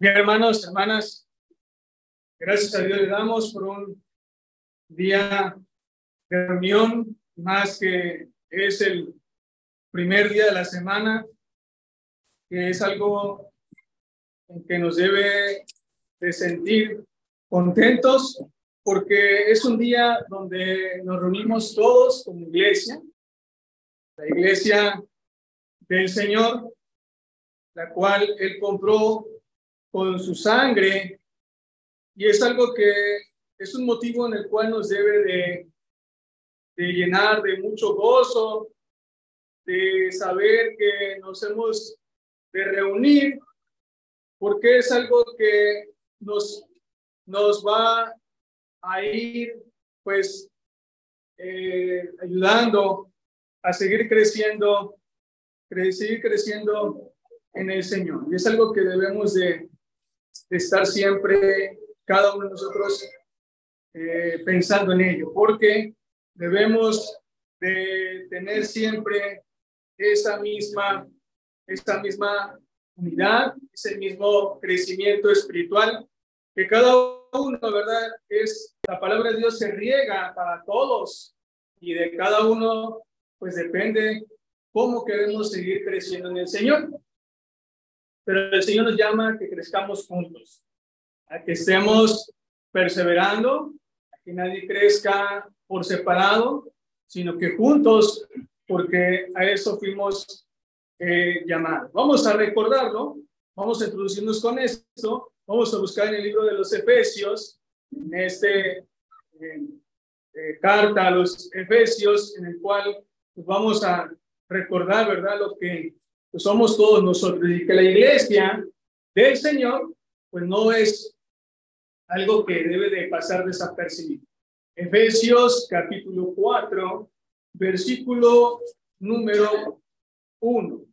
Bien, hermanos, hermanas, gracias a Dios le damos por un día de reunión, más que es el primer día de la semana, que es algo en que nos debe de sentir contentos, porque es un día donde nos reunimos todos como iglesia, la iglesia del Señor, la cual Él compró con su sangre, y es algo que es un motivo en el cual nos debe de, llenar de mucho gozo, de saber que nos hemos de reunir, porque es algo que nos, nos va a ir pues eh, ayudando a seguir creciendo, seguir creciendo en el Señor. Y es algo que debemos de, estar siempre, cada uno de nosotros, eh, pensando en ello, porque debemos de tener siempre esa misma, esta misma unidad, ese mismo crecimiento espiritual, que cada uno, ¿verdad? Es, la palabra de Dios se riega para todos y de cada uno pues depende cómo queremos seguir creciendo en el Señor. Pero el Señor nos llama a que crezcamos juntos, a que estemos perseverando, a que nadie crezca por separado, sino que juntos, porque a eso fuimos eh, llamados. Vamos a recordarlo, vamos a introducirnos con esto, vamos a buscar en el libro de los Efesios, en este eh, eh, carta a los Efesios, en el cual pues vamos a recordar, ¿verdad? Lo que pues, somos todos nosotros y que la iglesia del Señor, pues no es algo que debe de pasar desapercibido. Efesios capítulo 4, versículo número 1.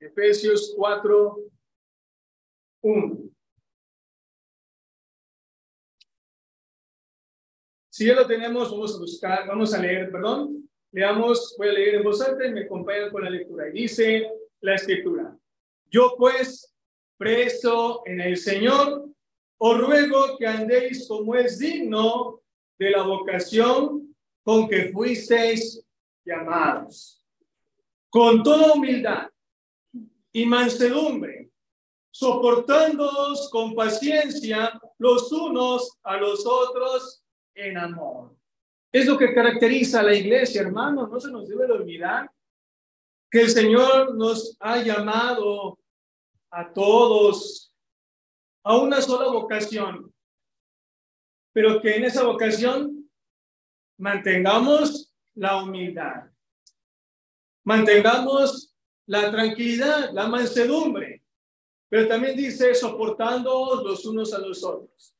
Efesios 4, 1. Si ya lo tenemos, vamos a buscar, vamos a leer, perdón. Leamos, voy a leer en voz alta y me acompañan con la lectura. Y dice la escritura. Yo pues, preso en el Señor, os ruego que andéis como es digno de la vocación con que fuisteis llamados. Con toda humildad y mansedumbre, soportándoos con paciencia los unos a los otros en amor. Es lo que caracteriza a la iglesia, hermano. No se nos debe de olvidar que el Señor nos ha llamado a todos a una sola vocación, pero que en esa vocación mantengamos la humildad, mantengamos la tranquilidad, la mansedumbre, pero también dice soportando los unos a los otros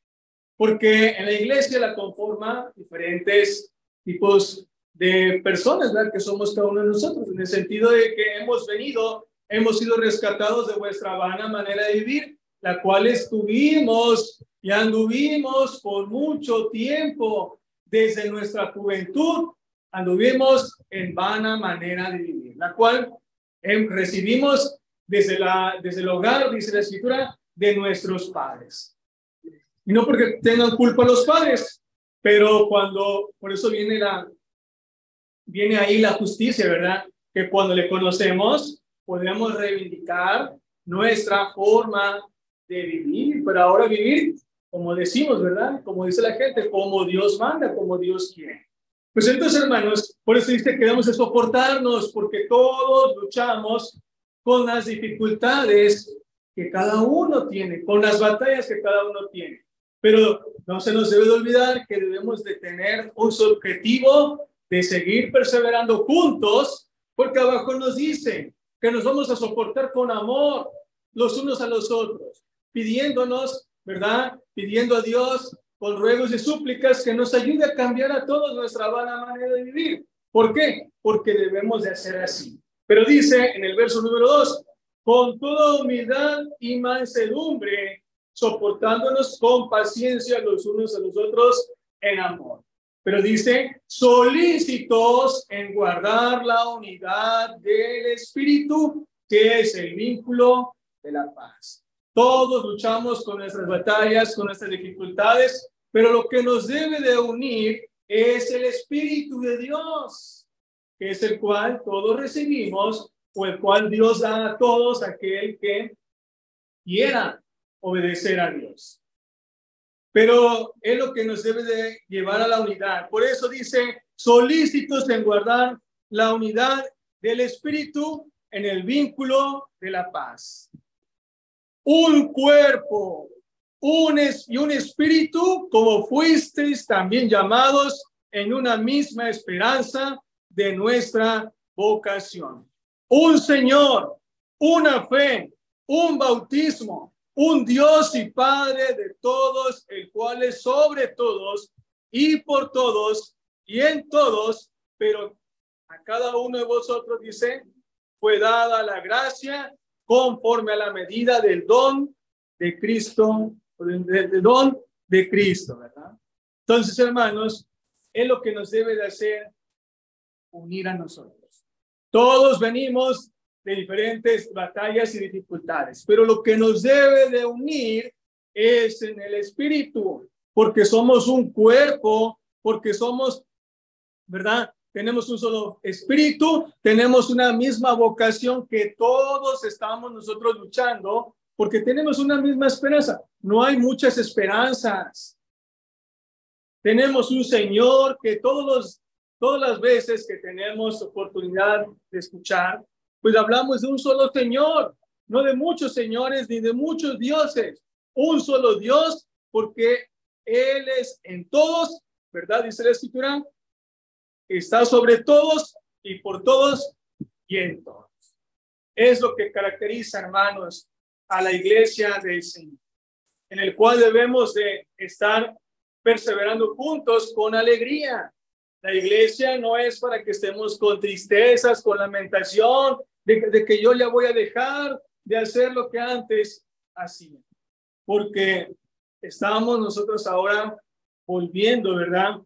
porque en la iglesia la conforma diferentes tipos de personas, ¿verdad? Que somos cada uno de nosotros, en el sentido de que hemos venido, hemos sido rescatados de vuestra vana manera de vivir, la cual estuvimos y anduvimos por mucho tiempo, desde nuestra juventud, anduvimos en vana manera de vivir, la cual em, recibimos desde, la, desde el hogar, dice la escritura, de nuestros padres. Y no porque tengan culpa los padres, pero cuando, por eso viene la, viene ahí la justicia, ¿verdad? Que cuando le conocemos, podemos reivindicar nuestra forma de vivir, pero ahora vivir, como decimos, ¿verdad? Como dice la gente, como Dios manda, como Dios quiere. Pues entonces, hermanos, por eso dice que debemos de soportarnos, porque todos luchamos con las dificultades que cada uno tiene, con las batallas que cada uno tiene. Pero no se nos debe de olvidar que debemos de tener un objetivo de seguir perseverando juntos, porque abajo nos dice que nos vamos a soportar con amor los unos a los otros, pidiéndonos, ¿verdad? Pidiendo a Dios con ruegos y súplicas que nos ayude a cambiar a todos nuestra vana manera de vivir. ¿Por qué? Porque debemos de hacer así. Pero dice en el verso número 2, con toda humildad y mansedumbre, soportándonos con paciencia los unos a los otros en amor. pero dice solícitos en guardar la unidad del espíritu, que es el vínculo de la paz. Todos luchamos con nuestras batallas, con nuestras dificultades, pero lo que nos debe de unir es el Espíritu de Dios, que es el cual todos recibimos o el cual Dios da a todos aquel que quiera obedecer a Dios. Pero es lo que nos debe de llevar a la unidad. Por eso dice, solícitos en guardar la unidad del Espíritu en el vínculo de la paz. Un cuerpo, un y un espíritu, como fuisteis también llamados en una misma esperanza de nuestra vocación. Un Señor, una fe, un bautismo, un Dios y Padre de todos, el cual es sobre todos y por todos y en todos, pero a cada uno de vosotros dice, fue dada la gracia conforme a la medida del don de Cristo, del, don de Cristo, ¿verdad? Entonces, hermanos, es lo que nos debe de hacer unir a nosotros. Todos venimos de diferentes batallas y dificultades, pero lo que nos debe de unir es en el espíritu, porque somos un cuerpo, porque somos, ¿verdad? Tenemos un solo espíritu, tenemos una misma vocación que todos estamos nosotros luchando, porque tenemos una misma esperanza. No hay muchas esperanzas. Tenemos un Señor que todos los, todas las veces que tenemos oportunidad de escuchar, pues hablamos de un solo Señor, no de muchos señores ni de muchos dioses. Un solo Dios, porque Él es en todos, ¿verdad? Dice la Escritura, está sobre todos y por todos y en todos. Es lo que caracteriza, hermanos, a la iglesia del Señor, en el cual debemos de estar perseverando juntos con alegría. La iglesia no es para que estemos con tristezas, con lamentación, de, que yo ya voy a dejar de hacer lo que antes hacía. Porque estamos nosotros ahora volviendo, ¿verdad?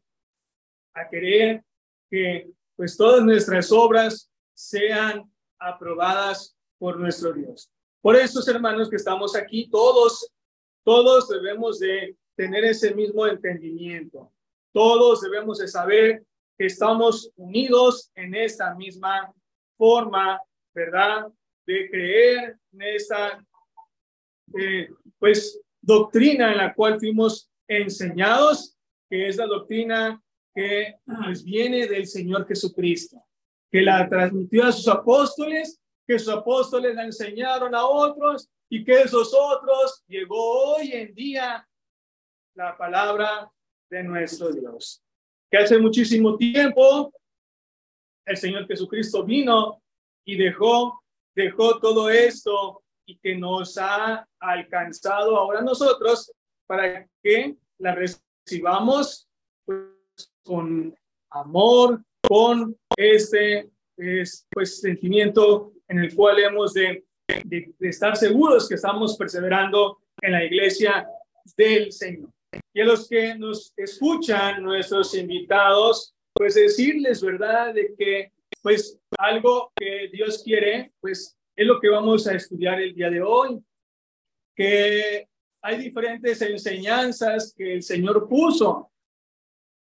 A querer que pues todas nuestras obras sean aprobadas por nuestro Dios. Por eso, hermanos, que estamos aquí, todos, todos debemos de tener ese mismo entendimiento. Todos debemos de saber que estamos unidos en esta misma forma, ¿verdad? De creer en esta, eh, pues, doctrina en la cual fuimos enseñados, que es la doctrina que pues, viene del Señor Jesucristo, que la transmitió a sus apóstoles, que sus apóstoles la enseñaron a otros y que esos otros llegó hoy en día la palabra de nuestro Dios. Que hace muchísimo tiempo el Señor Jesucristo vino y dejó, dejó todo esto y que nos ha alcanzado ahora nosotros para que la recibamos con amor, con este pues, sentimiento en el cual hemos de, de, estar seguros que estamos perseverando en la iglesia del Señor. Y a los que nos escuchan, nuestros invitados, pues decirles, ¿verdad?, de que pues algo que Dios quiere, pues es lo que vamos a estudiar el día de hoy, que hay diferentes enseñanzas que el Señor puso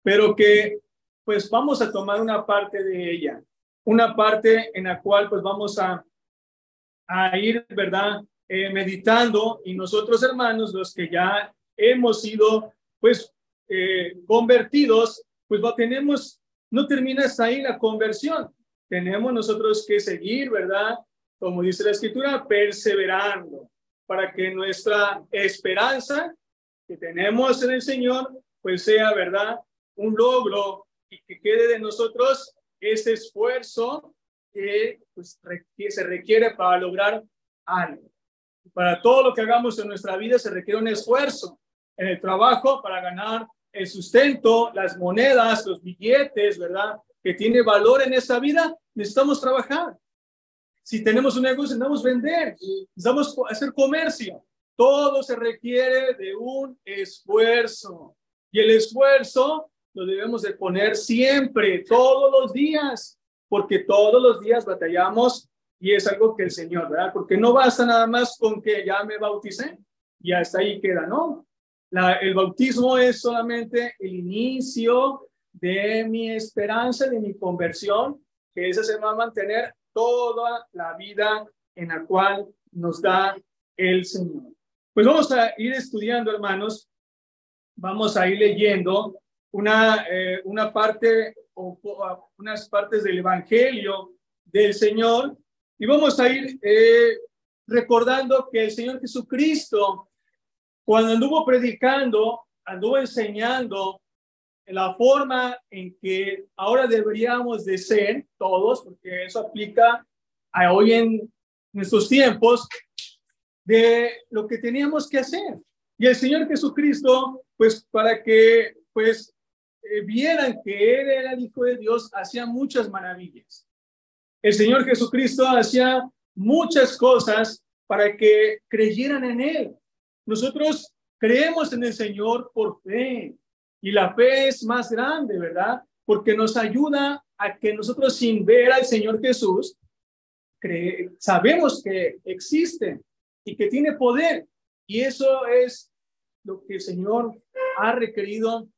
pero que pues vamos a tomar una parte de ella, una parte en la cual pues vamos a, a ir, ¿verdad? Eh, meditando y nosotros hermanos, los que ya hemos sido pues eh, convertidos, pues tenemos, no termina ahí la conversión, tenemos nosotros que seguir, ¿verdad? Como dice la escritura, perseverando para que nuestra esperanza que tenemos en el Señor, pues sea, ¿verdad? un logro y que quede de nosotros ese esfuerzo que, pues, se requiere para lograr algo. Para todo lo que hagamos en nuestra vida se requiere un esfuerzo en el trabajo para ganar el sustento, las monedas, los billetes, ¿verdad? Que tiene valor en esta vida, necesitamos trabajar. Si tenemos un negocio, necesitamos vender, necesitamos hacer comercio. Todo se requiere de un esfuerzo. Y el esfuerzo lo debemos de poner siempre, todos los días, porque todos los días batallamos y es algo que el Señor, ¿verdad? Porque no basta nada más con que ya me bauticé y hasta ahí queda, ¿no? El bautismo es solamente el inicio de mi esperanza, de mi conversión, que esa se va a mantener toda la vida en la cual nos da el Señor. Pues vamos a ir estudiando, hermanos, vamos a ir leyendo una, eh, una parte o, unas partes del Evangelio del Señor y vamos a ir eh, recordando que el Señor Jesucristo, cuando anduvo predicando, anduvo enseñando la forma en que ahora deberíamos de ser todos, porque eso aplica a hoy en nuestros tiempos, de lo que teníamos que hacer. Y el Señor Jesucristo, pues para que pues eh, vieran que Él era el Hijo de Dios, hacía muchas maravillas. El Señor Jesucristo hacía muchas cosas para que creyeran en Él. Nosotros creemos en el Señor por fe y la fe es más grande, ¿verdad? Porque nos ayuda a que nosotros sin ver al Señor Jesús, sabemos que existe y que tiene poder. Y eso es lo que el Señor ha requerido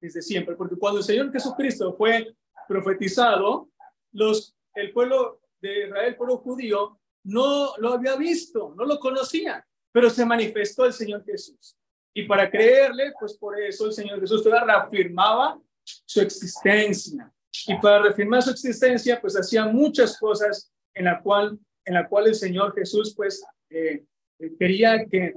desde siempre, porque cuando el Señor Jesucristo fue profetizado, los, el pueblo de Israel, el pueblo judío, no lo había visto, no lo conocía, pero se manifestó el Señor Jesús. Y para creerle, pues por eso el Señor Jesús reafirmaba su existencia. Y para reafirmar su existencia, pues hacía muchas cosas en la cual, en la cual el Señor Jesús, pues eh, quería que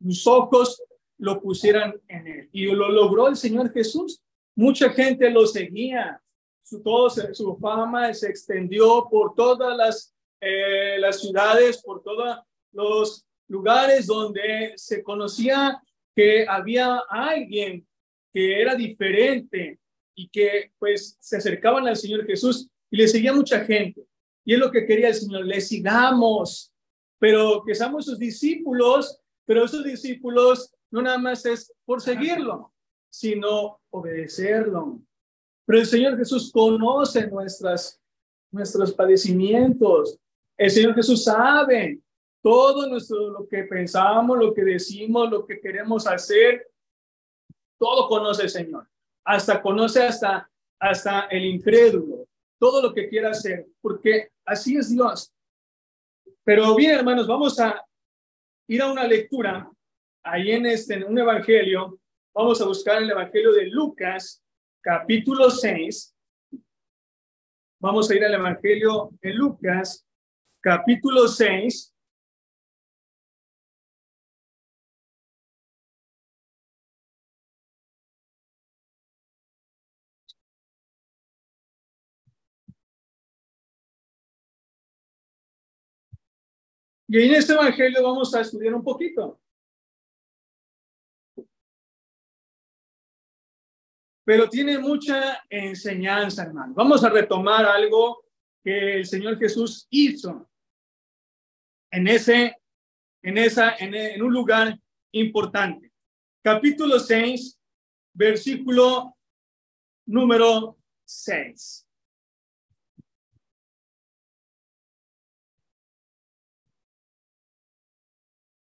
sus ojos lo pusieran en él. Y lo logró el Señor Jesús. Mucha gente lo seguía. Su, todo, su fama se extendió por todas las, eh, las ciudades, por todos los lugares donde se conocía que había alguien que era diferente y que pues se acercaban al Señor Jesús y le seguía mucha gente. Y es lo que quería el Señor, le sigamos, pero que seamos sus discípulos, pero esos discípulos no nada más es por seguirlo, sino obedecerlo. Pero el Señor Jesús conoce nuestras, nuestros padecimientos. El Señor Jesús sabe todo nuestro, lo que pensamos, lo que decimos, lo que queremos hacer. Todo conoce el Señor. Hasta conoce hasta, hasta el incrédulo. Todo lo que quiera hacer. Porque así es Dios. Pero bien, hermanos, vamos a ir a una lectura ahí en este en un evangelio. Vamos a buscar el evangelio de Lucas, capítulo 6. Vamos a ir al evangelio de Lucas, capítulo 6. Y en este evangelio vamos a estudiar un poquito. Pero tiene mucha enseñanza, hermano. Vamos a retomar algo que el Señor Jesús hizo en ese, en esa, en, un lugar importante. Capítulo 6, versículo número 6.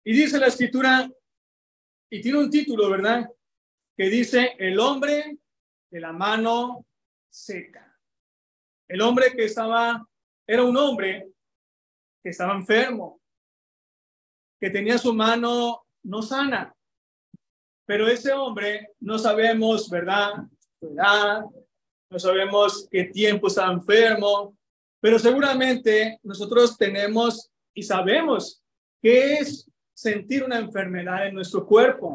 Y dice la escritura, y tiene un título, ¿verdad? Que dice, el hombre de la mano seca. El hombre que estaba, era un hombre que estaba enfermo, que tenía su mano no sana. Pero ese hombre no sabemos, ¿verdad? No sabemos qué tiempo está enfermo, pero seguramente nosotros tenemos y sabemos qué es sentir una enfermedad en nuestro cuerpo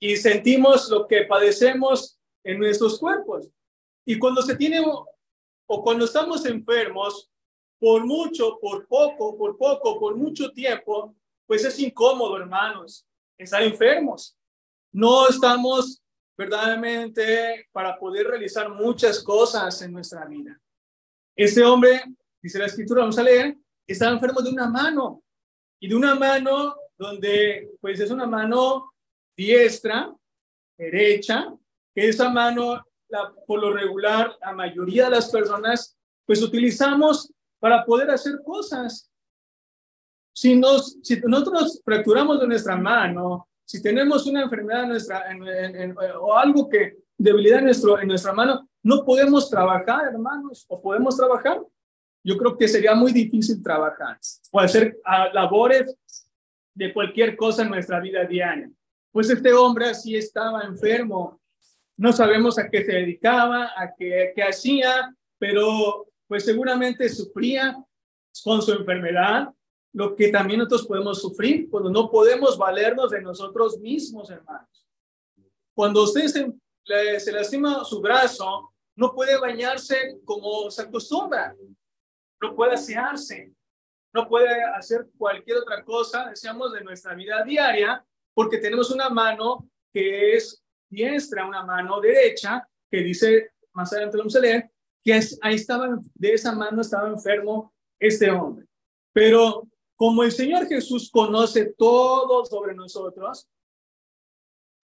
y sentimos lo que padecemos en nuestros cuerpos. Y cuando se tiene o cuando estamos enfermos, por mucho, por poco, por poco, por mucho tiempo, pues es incómodo, hermanos, estar enfermos. No estamos verdaderamente para poder realizar muchas cosas en nuestra vida. Ese hombre, dice la escritura, vamos a leer, estaba enfermo de una mano y de una mano donde pues es una mano diestra, derecha, que esa mano, la, por lo regular, la mayoría de las personas, pues utilizamos para poder hacer cosas. Si, nos, si nosotros fracturamos de nuestra mano, si tenemos una enfermedad en nuestra, o algo que debilidad en, nuestro, en nuestra mano, no podemos trabajar, hermanos, o podemos trabajar. Yo creo que sería muy difícil trabajar o hacer ah, labores de cualquier cosa en nuestra vida diaria. Pues este hombre así estaba enfermo. No sabemos a qué se dedicaba, a qué, hacía, pero pues seguramente sufría con su enfermedad, lo que también nosotros podemos sufrir cuando no podemos valernos de nosotros mismos, hermanos. Cuando usted se, se lastima su brazo, no puede bañarse como se acostumbra, no puede asearse, no puede hacer cualquier otra cosa, deseamos de nuestra vida diaria, porque tenemos una mano que es diestra, una mano derecha, que dice, más adelante lo vamos a leer, que ahí estaba, de esa mano estaba enfermo este hombre. Pero como el Señor Jesús conoce todo sobre nosotros,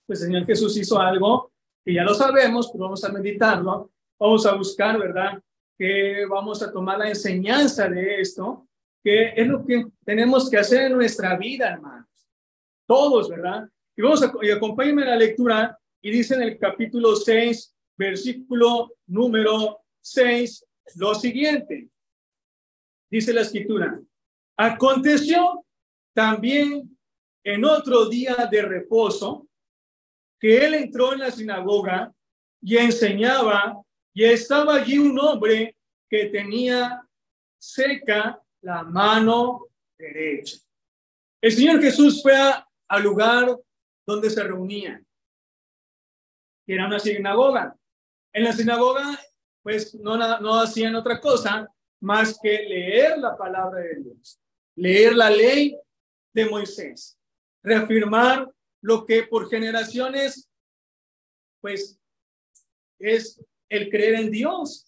pues el Señor Jesús hizo algo que ya lo sabemos, pero vamos a meditarlo, vamos a buscar, ¿verdad? Que vamos a tomar la enseñanza de esto, que es lo que tenemos que hacer en nuestra vida, hermanos. Todos, ¿verdad? Y vamos a, y acompáñenme a la lectura, y dice en el capítulo 6, versículo número 6, lo siguiente. Dice la escritura, Aconteció también en otro día de reposo que él entró en la sinagoga y enseñaba y estaba allí un hombre que tenía seca la mano derecha. El Señor Jesús fue al lugar donde se reunían, que era una sinagoga. En la sinagoga, pues no, no hacían otra cosa más que leer la palabra de Dios leer la ley de Moisés, reafirmar lo que por generaciones, pues, es el creer en Dios.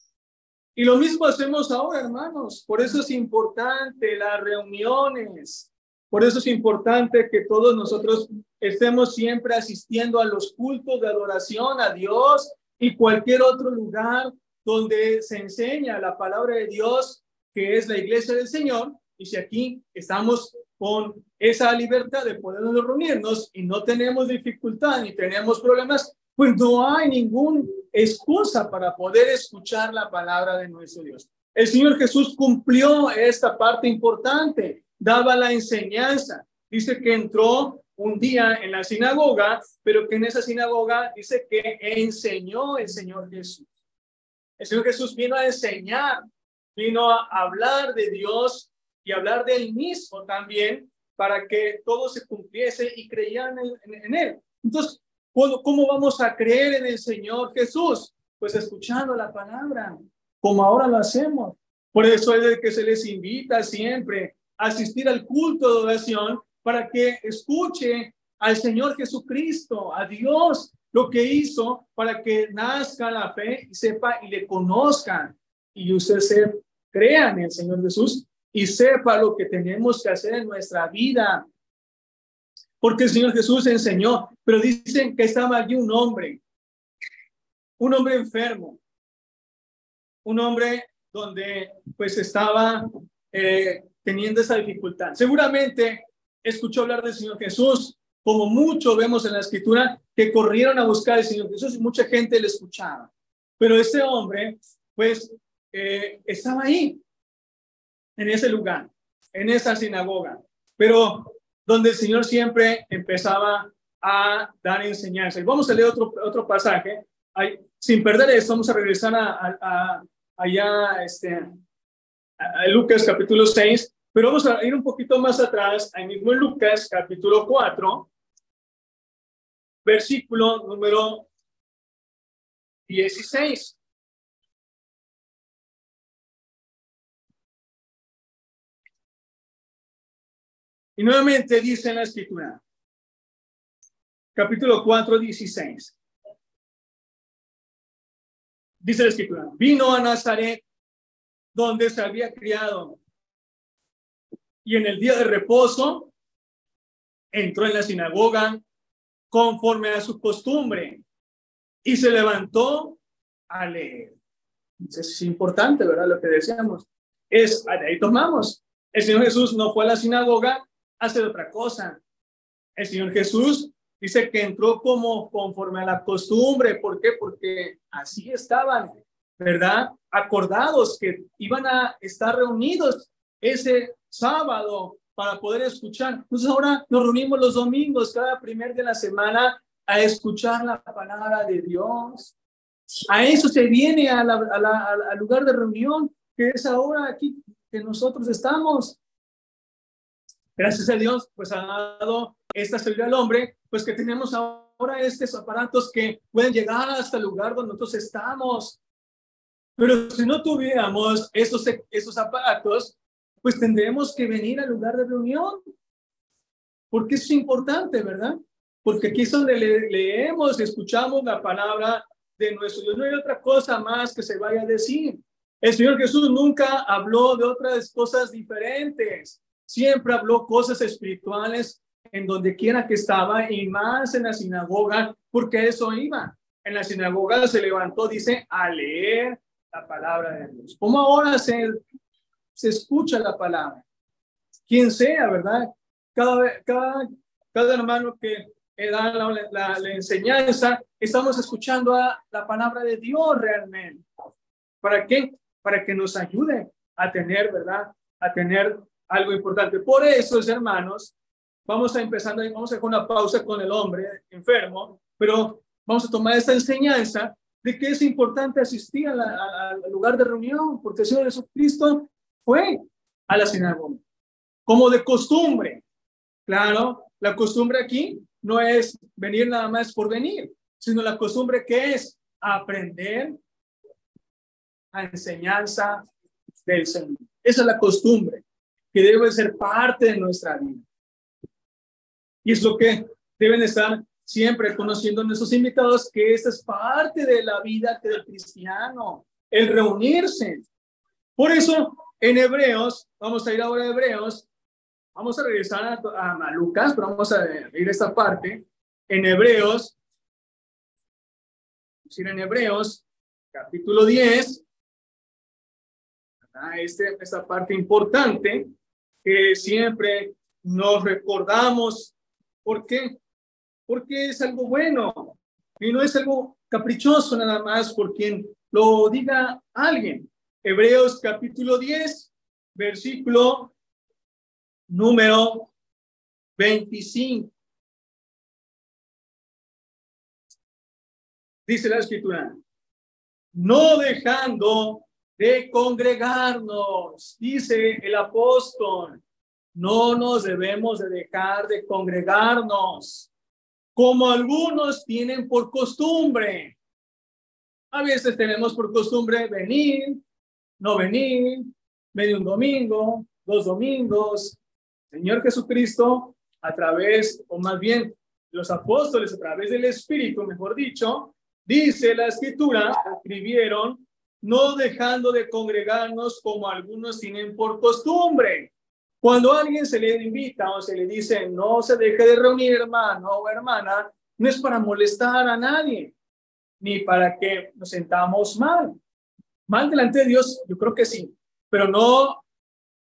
Y lo mismo hacemos ahora, hermanos. Por eso es importante las reuniones. Por eso es importante que todos nosotros estemos siempre asistiendo a los cultos de adoración a Dios y cualquier otro lugar donde se enseña la palabra de Dios, que es la iglesia del Señor, y si aquí estamos con esa libertad de podernos reunirnos y no tenemos dificultad ni tenemos problemas, pues no hay ninguna excusa para poder escuchar la palabra de nuestro Dios. El Señor Jesús cumplió esta parte importante, daba la enseñanza. Dice que entró un día en la sinagoga, pero que en esa sinagoga dice que enseñó el Señor Jesús. El Señor Jesús vino a enseñar, vino a hablar de Dios y hablar de él mismo también para que todo se cumpliese y creían en, él. Entonces, ¿cómo vamos a creer en el Señor Jesús? Pues escuchando la palabra, como ahora lo hacemos. Por eso es que se les invita siempre a asistir al culto de oración para que escuche al Señor Jesucristo, a Dios, lo que hizo para que nazca la fe y sepa y le conozcan y usted se crea en el Señor Jesús y sepa lo que tenemos que hacer en nuestra vida. Porque el Señor Jesús enseñó, pero dicen que estaba allí un hombre, un hombre enfermo, un hombre donde pues estaba eh, teniendo esa dificultad. Seguramente escuchó hablar del Señor Jesús, como mucho vemos en la escritura, que corrieron a buscar al Señor Jesús y mucha gente le escuchaba. Pero ese hombre, pues, eh, estaba ahí, en ese lugar, en esa sinagoga, pero donde el Señor siempre empezaba a dar enseñanza. Y vamos a leer otro, otro pasaje. sin perder esto, vamos a regresar a, allá este, Lucas capítulo 6, pero vamos a ir un poquito más atrás, ahí mismo Lucas capítulo 4, versículo número 16. Y nuevamente dice en la escritura, capítulo 4, 16. Dice la escritura, vino a Nazaret, donde se había criado, y en el día de reposo entró en la sinagoga conforme a su costumbre, y se levantó a leer. Es importante, ¿verdad? Lo que decíamos. Es, ahí tomamos. El Señor Jesús no fue a la sinagoga a hacer otra cosa. El Señor Jesús dice que entró como conforme a la costumbre. ¿Por qué? Porque así estaban, ¿verdad? Acordados que iban a estar reunidos ese sábado para poder escuchar. Entonces ahora nos reunimos los domingos, cada primer de la semana, a escuchar la palabra de Dios. A eso se viene a al lugar de reunión, que es ahora aquí que nosotros estamos. Gracias a Dios, pues ha dado esta salud al hombre, pues que tenemos ahora estos aparatos que pueden llegar hasta el lugar donde nosotros estamos. Pero si no tuviéramos esos, esos aparatos, pues tendremos que venir al lugar de reunión. Porque es importante, ¿verdad? Porque aquí es donde leemos, escuchamos la palabra de nuestro Dios. No hay otra cosa más que se vaya a decir. El Señor Jesús nunca habló de otras cosas diferentes. Siempre habló cosas espirituales en donde quiera que estaba y más en la sinagoga, porque eso iba. En la sinagoga se levantó, dice, a leer la palabra de Dios. Como ahora se se escucha la palabra. Quien sea, ¿verdad? Cada, cada, cada hermano que da la, la, enseñanza, estamos escuchando a la palabra de Dios realmente. ¿Para qué? Para que nos ayude a tener, ¿verdad? A tener algo importante. Por eso, hermanos, vamos a empezar, vamos a hacer una pausa con el hombre enfermo, pero vamos a tomar esta enseñanza de que es importante asistir al lugar de reunión, porque el Señor Jesucristo fue a la sinagoga, como de costumbre. Claro, la costumbre aquí no es venir nada más por venir, sino la costumbre que es aprender a enseñanza del Señor. Esa es la costumbre que debe ser parte de nuestra vida. Y es lo que deben estar siempre conociendo nuestros invitados, que esta es parte de la vida del cristiano, el reunirse. Por eso en Hebreos, vamos a ir ahora a Hebreos, vamos a regresar a, Lucas, pero vamos a ir a esta parte. En Hebreos, decir en Hebreos, capítulo 10, este, esta parte importante que siempre nos recordamos. ¿Por qué? Porque es algo bueno y no es algo caprichoso nada más por quien lo diga alguien. Hebreos capítulo 10, versículo número 25. Dice la escritura, no dejando de congregarnos, dice el apóstol, no nos debemos de dejar de congregarnos, como algunos tienen por costumbre. A veces tenemos por costumbre venir, no venir, medio un domingo, dos domingos. Señor Jesucristo, a través, o más bien los apóstoles, a través del Espíritu, mejor dicho, dice la escritura, escribieron, no dejando de congregarnos como algunos tienen por costumbre. Cuando alguien se le invita o se le dice, no se deje de reunir, hermano o hermana, no es para molestar a nadie, ni para que nos sentamos mal. Mal delante de Dios, yo creo que sí, pero no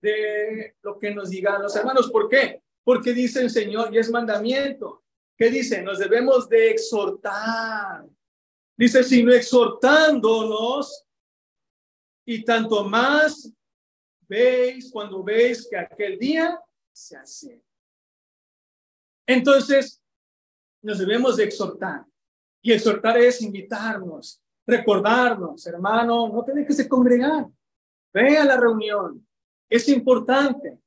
de lo que nos digan los hermanos. ¿Por qué? Porque dice el Señor y es mandamiento. ¿Qué dice? Nos debemos de exhortar. Dice, sino exhortándonos y tanto más veis cuando veis que aquel día se hace. Entonces, nos debemos de exhortar. Y exhortar es invitarnos, recordarnos, hermano, no te dejes congregar, ve a la reunión. Es importante,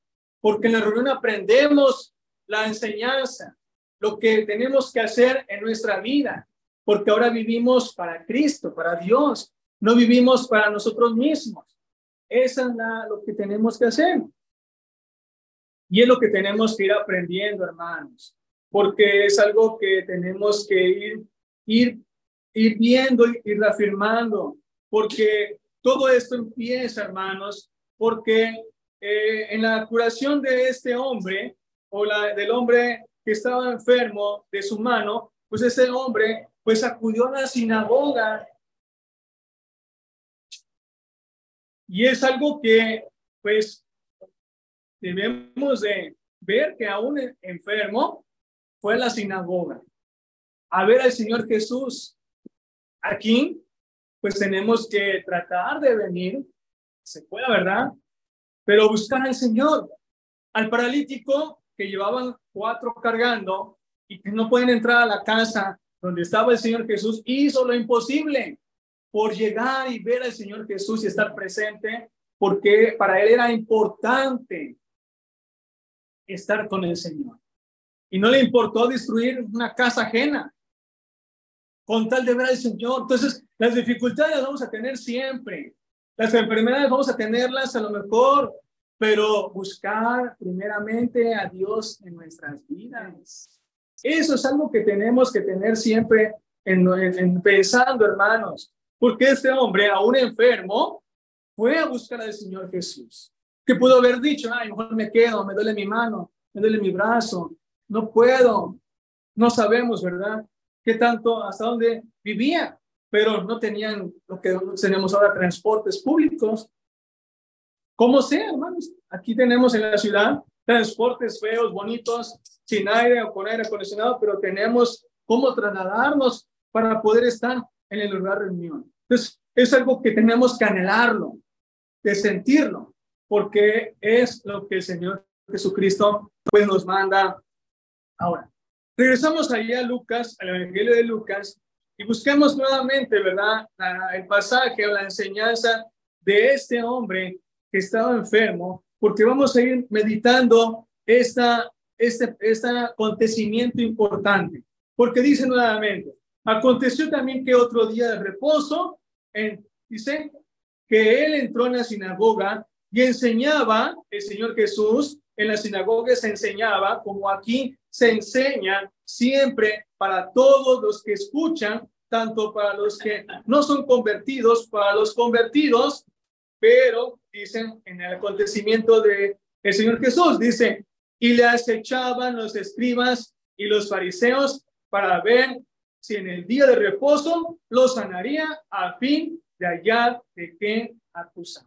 porque en la reunión aprendemos la enseñanza, lo que tenemos que hacer en nuestra vida, porque ahora vivimos para Cristo, para Dios, no vivimos para nosotros mismos. Esa es lo que tenemos que hacer. Y es lo que tenemos que ir aprendiendo, hermanos, porque es algo que tenemos que ir, ir ir viendo y reafirmando, porque todo esto empieza, hermanos, porque eh, en la curación de este hombre o la, del hombre que estaba enfermo de su mano, pues ese hombre pues acudió a la sinagoga. Y es algo que, pues, debemos de ver que aún enfermo fue a la sinagoga a ver al Señor Jesús. Aquí, pues tenemos que tratar de venir, se puede, ¿verdad? Pero buscar al Señor. Al paralítico que llevaban cuatro cargando y que no pueden entrar a la casa donde estaba el Señor Jesús, hizo lo imposible por llegar y ver al Señor Jesús y estar presente, porque para él era importante estar con el Señor. Y no le importó destruir una casa ajena con tal de ver al Señor. Entonces, las dificultades las vamos a tener siempre. Las enfermedades vamos a tenerlas a lo mejor, pero buscar primeramente a Dios en nuestras vidas. Eso es algo que tenemos que tener siempre en, en, pensando, hermanos, porque este hombre, aún enfermo, fue a buscar al Señor Jesús, que pudo haber dicho, ay, mejor me quedo, me duele mi mano, me duele mi brazo, no puedo, no sabemos, ¿verdad? qué tanto, hasta dónde vivía, pero no tenían lo que tenemos ahora, transportes públicos. Como sea, hermanos, aquí tenemos en la ciudad transportes feos, bonitos, sin aire o con aire acondicionado, pero tenemos cómo trasladarnos para poder estar en el lugar de reunión. Entonces, es algo que tenemos que anhelarlo, de sentirlo, porque es lo que el Señor Jesucristo pues nos manda ahora. Regresamos allá a Lucas, al Evangelio de Lucas, y buscamos nuevamente, ¿verdad?, el pasaje o la enseñanza de este hombre que estaba enfermo, porque vamos a ir meditando esta, este, este acontecimiento importante. Porque dice nuevamente, aconteció también que otro día de reposo, en, dice, que él entró en la sinagoga y enseñaba, el Señor Jesús, en la sinagoga se enseñaba, como aquí se enseña siempre para todos los que escuchan, tanto para los que no son convertidos, para los convertidos, pero dicen en el acontecimiento de el Señor Jesús, dice, y le acechaban los escribas y los fariseos para ver si en el día de reposo los sanaría a fin de hallar de qué acusar.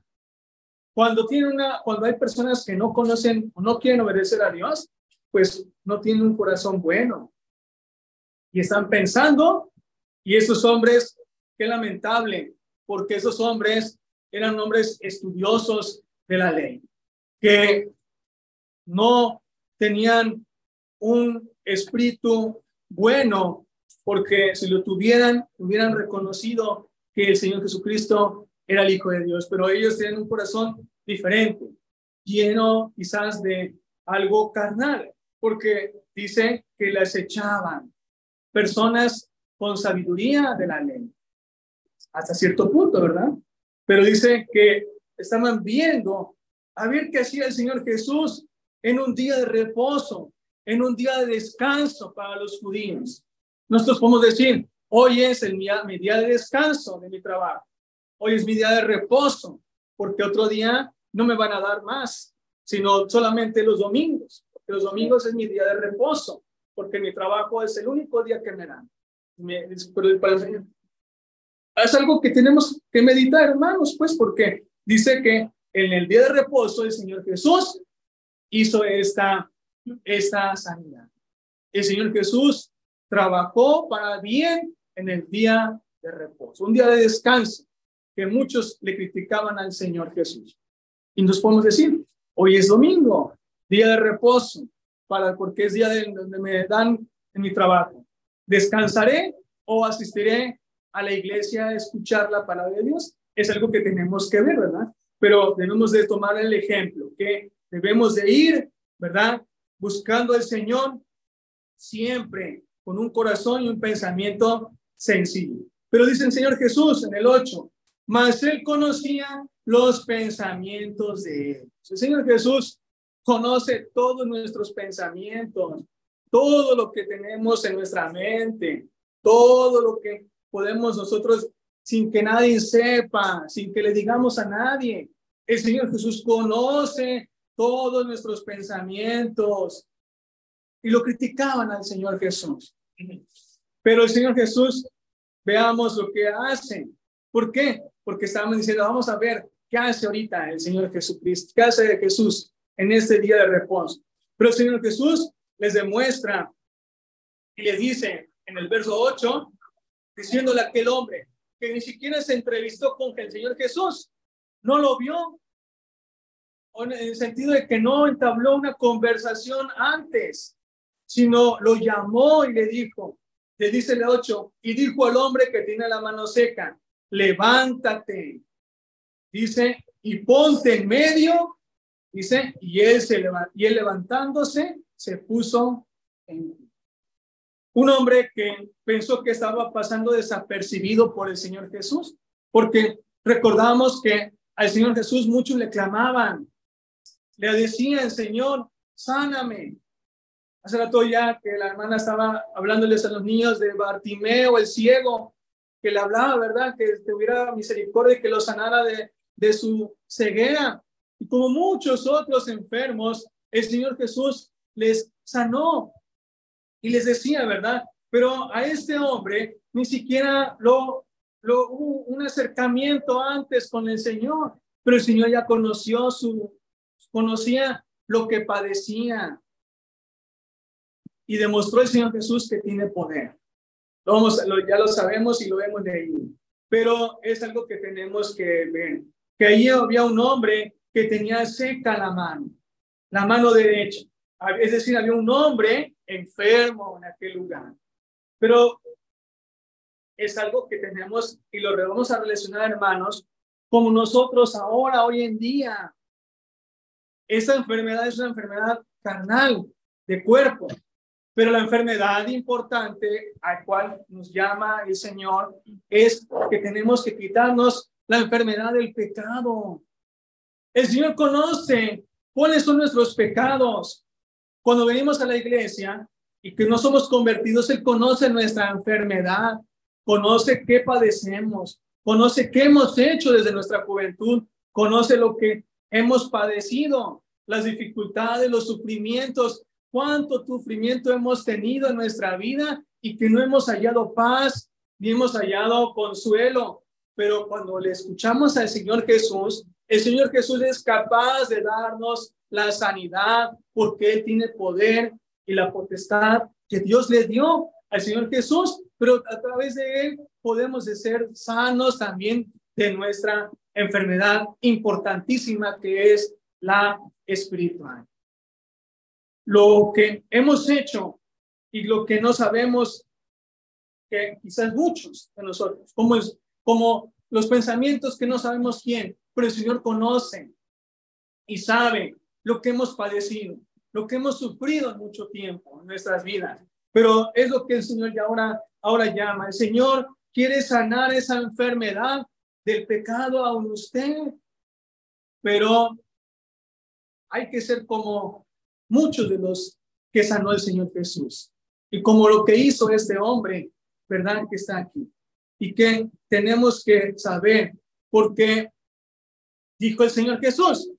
Cuando, tiene una, cuando hay personas que no conocen o no quieren obedecer a Dios, pues no tienen un corazón bueno. Y están pensando, y esos hombres, qué lamentable, porque esos hombres eran hombres estudiosos de la ley, que no tenían un espíritu bueno, porque si lo tuvieran, hubieran reconocido que el Señor Jesucristo era el Hijo de Dios, pero ellos tienen un corazón diferente, lleno quizás de algo carnal porque dice que las echaban personas con sabiduría de la ley, hasta cierto punto, ¿verdad? Pero dice que estaban viendo a ver qué hacía el Señor Jesús en un día de reposo, en un día de descanso para los judíos. Nosotros podemos decir, hoy es el, mi, mi día de descanso de mi trabajo, hoy es mi día de reposo, porque otro día no me van a dar más, sino solamente los domingos los domingos es mi día de reposo, porque mi trabajo es el único día que me dan. es algo que tenemos que meditar, hermanos, pues, porque dice que en el día de reposo el Señor Jesús hizo esta, esta sanidad. El Señor Jesús trabajó para bien en el día de reposo, un día de descanso que muchos le criticaban al Señor Jesús. Y nos podemos decir, hoy es domingo, día de reposo, para, porque es día de, donde me dan en mi trabajo. ¿Descansaré o asistiré a la iglesia a escuchar la palabra de Dios? Es algo que tenemos que ver, ¿verdad? Pero debemos de tomar el ejemplo, que debemos de ir, ¿verdad? Buscando al Señor siempre con un corazón y un pensamiento sencillo. Pero dice el Señor Jesús en el 8, mas él conocía los pensamientos de él. El Señor Jesús conoce todos nuestros pensamientos, todo lo que tenemos en nuestra mente, todo lo que podemos nosotros sin que nadie sepa, sin que le digamos a nadie. El Señor Jesús conoce todos nuestros pensamientos y lo criticaban al Señor Jesús. Pero el Señor Jesús, veamos lo que hace. ¿Por qué? Porque estábamos diciendo, vamos a ver qué hace ahorita el Señor Jesucristo, qué hace Jesús en este día de reposo. Pero el Señor Jesús les demuestra y les dice en el verso 8, diciéndole a aquel hombre que ni siquiera se entrevistó con el Señor Jesús, no lo vio, en el sentido de que no entabló una conversación antes, sino lo llamó y le dijo, le dice el 8, y dijo al hombre que tiene la mano seca, levántate, dice, y ponte en medio, dice, y él, se y él levantándose se puso en un hombre que pensó que estaba pasando desapercibido por el Señor Jesús, porque recordamos que al Señor Jesús muchos le clamaban, le decían, Señor, sáname. Hace rato ya que la hermana estaba hablándoles a los niños de Bartimeo, el ciego, que le hablaba, ¿verdad? Que tuviera misericordia y que lo sanara de, de su ceguera. Y como muchos otros enfermos, el Señor Jesús les sanó y les decía, ¿verdad? Pero a este hombre ni siquiera lo, lo hubo un acercamiento antes con el Señor, pero el Señor ya conoció su, conocía lo que padecía y demostró el Señor Jesús que tiene poder. Vamos, ya lo sabemos y lo vemos de ahí, pero es algo que tenemos que ver, que ahí había un hombre que tenía seca la mano, la mano derecha. Es decir, había un hombre enfermo en aquel lugar. Pero es algo que tenemos y lo vamos a relacionar, hermanos, como nosotros ahora, hoy en día. Esa enfermedad es una enfermedad carnal, de cuerpo, pero la enfermedad importante al cual nos llama el Señor es que tenemos que quitarnos la enfermedad del pecado. El Señor conoce cuáles son nuestros pecados. Cuando venimos a la iglesia y que no somos convertidos, Él conoce nuestra enfermedad, conoce qué padecemos, conoce qué hemos hecho desde nuestra juventud, conoce lo que hemos padecido, las dificultades, los sufrimientos, cuánto sufrimiento hemos tenido en nuestra vida y que no hemos hallado paz ni hemos hallado consuelo. Pero cuando le escuchamos al Señor Jesús, el Señor Jesús es capaz de darnos la sanidad, porque Él tiene poder y la potestad que Dios le dio al Señor Jesús, pero a través de Él podemos ser sanos también de nuestra enfermedad importantísima que es la espiritual. Lo que hemos hecho y lo que no sabemos, que quizás muchos de nosotros, como, es, como los pensamientos que no sabemos quién, pero el Señor conoce y sabe lo que hemos padecido, lo que hemos sufrido en mucho tiempo en nuestras vidas. Pero es lo que el Señor ya ahora, ahora llama. El Señor quiere sanar esa enfermedad del pecado a usted, pero hay que ser como muchos de los que sanó el Señor Jesús. Y como lo que hizo este hombre, ¿verdad? Que está aquí. Y que tenemos que saber, porque dijo el Señor Jesús,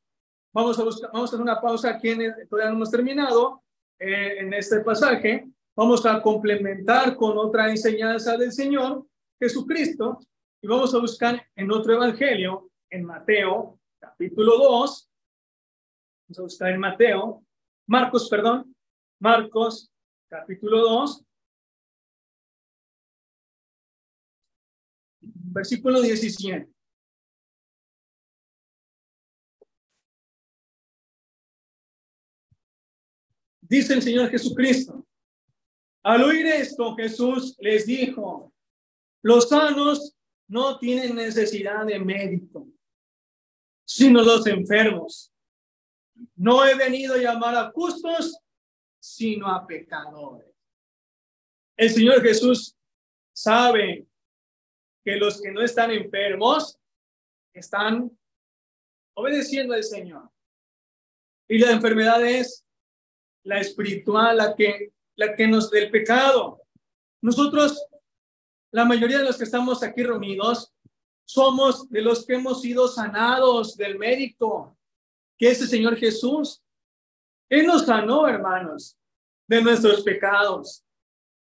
Vamos a, buscar, vamos a hacer una pausa aquí, en todavía no hemos terminado eh, en este pasaje. Vamos a complementar con otra enseñanza del Señor Jesucristo y vamos a buscar en otro evangelio, en Mateo, capítulo 2. Vamos a buscar en Mateo, Marcos, perdón, Marcos, capítulo 2. Versículo 17. Dice el Señor Jesucristo. Al oír esto, Jesús les dijo, los sanos no tienen necesidad de médico, sino los enfermos. No he venido a llamar a justos, sino a pecadores. El Señor Jesús sabe que los que no están enfermos están obedeciendo al Señor. Y la enfermedad es la espiritual, la que, la que nos del pecado. Nosotros, la mayoría de los que estamos aquí reunidos, somos de los que hemos sido sanados del médico, que es el Señor Jesús. Él nos sanó, hermanos, de nuestros pecados.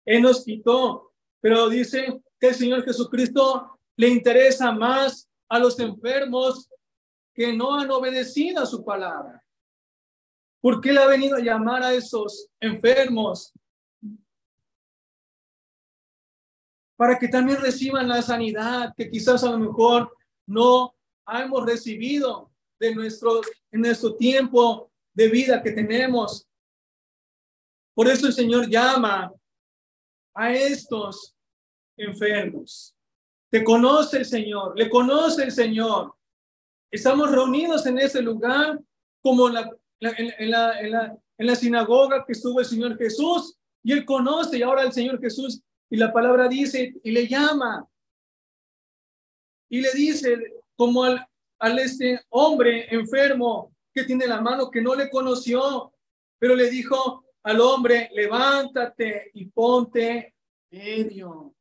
Él nos quitó Pero dice que el Señor Jesucristo le interesa más a los enfermos que no han obedecido a su palabra. ¿Por qué le ha venido a llamar a esos enfermos? Para que también reciban la sanidad que quizás a lo mejor no hemos recibido de nuestro, en nuestro tiempo de vida que tenemos. Por eso el Señor llama a estos enfermos. Te conoce el Señor, le conoce el Señor. Estamos reunidos en ese lugar como en la, en, la, en, la, en la sinagoga que estuvo el Señor Jesús y él conoce y ahora el Señor Jesús y la palabra dice y le llama y le dice como al, al este hombre enfermo que tiene la mano que no le conoció, pero le dijo al hombre, levántate y ponte medio.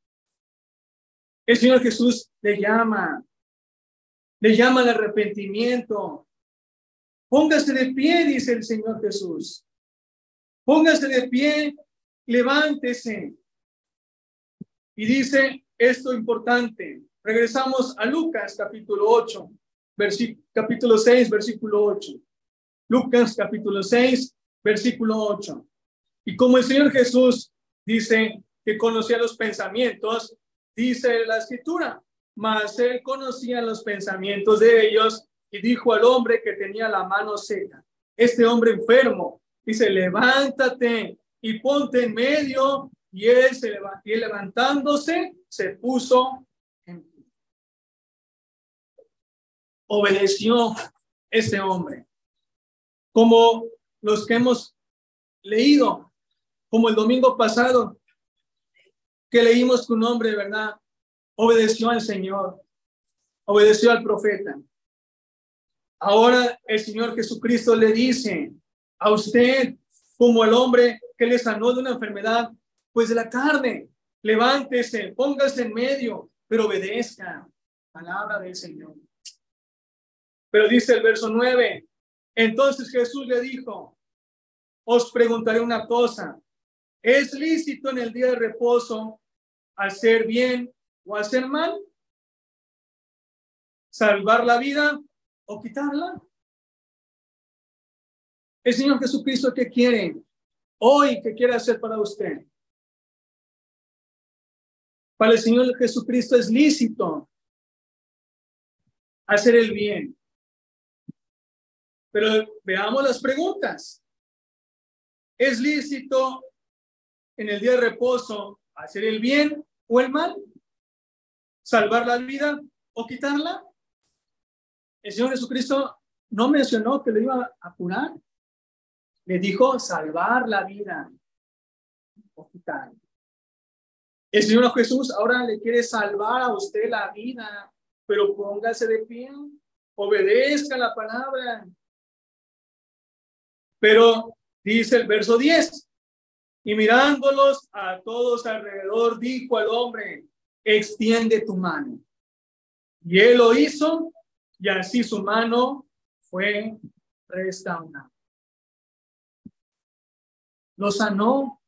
El Señor Jesús le llama, le llama al arrepentimiento. Póngase de pie, dice el Señor Jesús. Póngase de pie, levántese. Y dice esto importante. Regresamos a Lucas capítulo 8 capítulo 6, versículo 8. Lucas capítulo 6, versículo 8. Y como el Señor Jesús dice que conocía los pensamientos, dice la escritura, mas él conocía los pensamientos de ellos y dijo al hombre que tenía la mano seca, este hombre enfermo, dice, levántate y ponte en medio. Y él, se y levantándose se puso obedeció ese hombre. Como los que hemos leído, como el domingo pasado, que leímos tu nombre, ¿verdad? Obedeció al Señor, obedeció al profeta. Ahora el Señor Jesucristo le dice a usted, como el hombre que le sanó de una enfermedad, pues de la carne, levántese, póngase en medio, pero obedezca palabra del Señor. Pero dice el verso 9, entonces Jesús le dijo, os preguntaré una cosa, ¿es lícito en el día de reposo hacer bien o hacer mal? ¿Salvar la vida o quitarla? El Señor Jesucristo, ¿qué quiere? Hoy, ¿qué quiere hacer para usted? Para el Señor Jesucristo es lícito hacer el bien. Pero veamos las preguntas. ¿Es lícito en el día de reposo hacer el bien o el mal? ¿Salvar la vida o quitarla? El Señor Jesucristo no mencionó que lo iba a curar. Le dijo salvar la vida o quitarla. El Señor Jesús ahora le quiere salvar a usted la vida, pero póngase de pie, obedezca la palabra, pero dice el verso 10, y mirándolos a todos alrededor, dijo al hombre, extiende tu mano. Y él lo hizo, y así su mano fue restaurada. Lo sanó.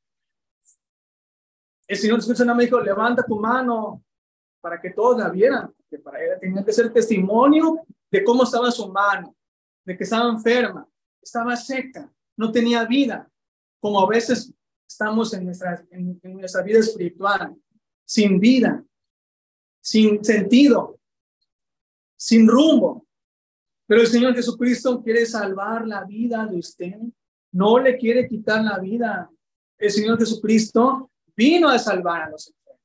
El Señor Jesús me dijo, levanta tu mano para que todos la vieran, que para ella tenía que ser testimonio de cómo estaba su mano, de que estaba enferma estaba seca, no tenía vida, como a veces estamos en nuestra, vida espiritual, sin vida, sin sentido, sin rumbo. Pero el Señor Jesucristo quiere salvar la vida de usted, no le quiere quitar la vida. El Señor Jesucristo vino a salvar a los enfermos,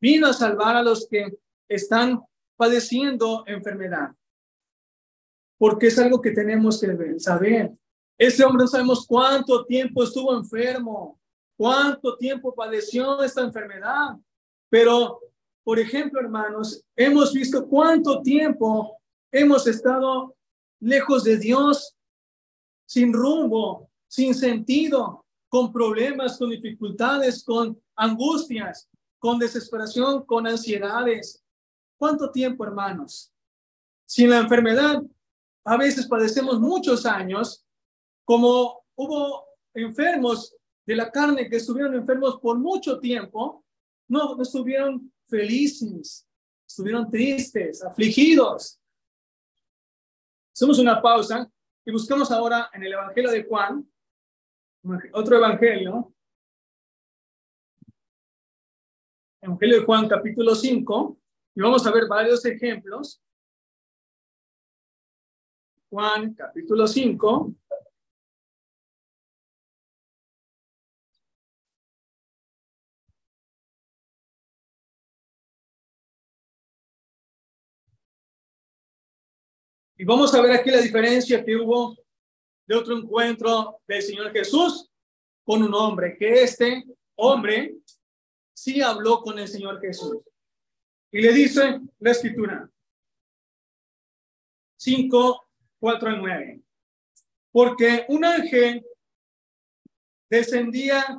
vino a salvar a los que están padeciendo enfermedad porque es algo que tenemos que saber. Ese hombre no sabemos cuánto tiempo estuvo enfermo, cuánto tiempo padeció esta enfermedad, pero, por ejemplo, hermanos, hemos visto cuánto tiempo hemos estado lejos de Dios, sin rumbo, sin sentido, con problemas, con dificultades, con angustias, con desesperación, con ansiedades. ¿Cuánto tiempo, hermanos? Sin la enfermedad, a veces padecemos muchos años, como hubo enfermos de la carne que estuvieron enfermos por mucho tiempo no, no estuvieron felices, estuvieron tristes, afligidos. Hacemos una pausa y buscamos ahora en el Evangelio de Juan, otro Evangelio, Evangelio de Juan capítulo 5, y vamos a ver varios ejemplos. Juan capítulo 5. Y vamos a ver aquí la diferencia que hubo de otro encuentro del Señor Jesús con un hombre, que este hombre sí habló con el Señor Jesús. Y le dice la escritura 5, 4 y 9. Porque un ángel descendía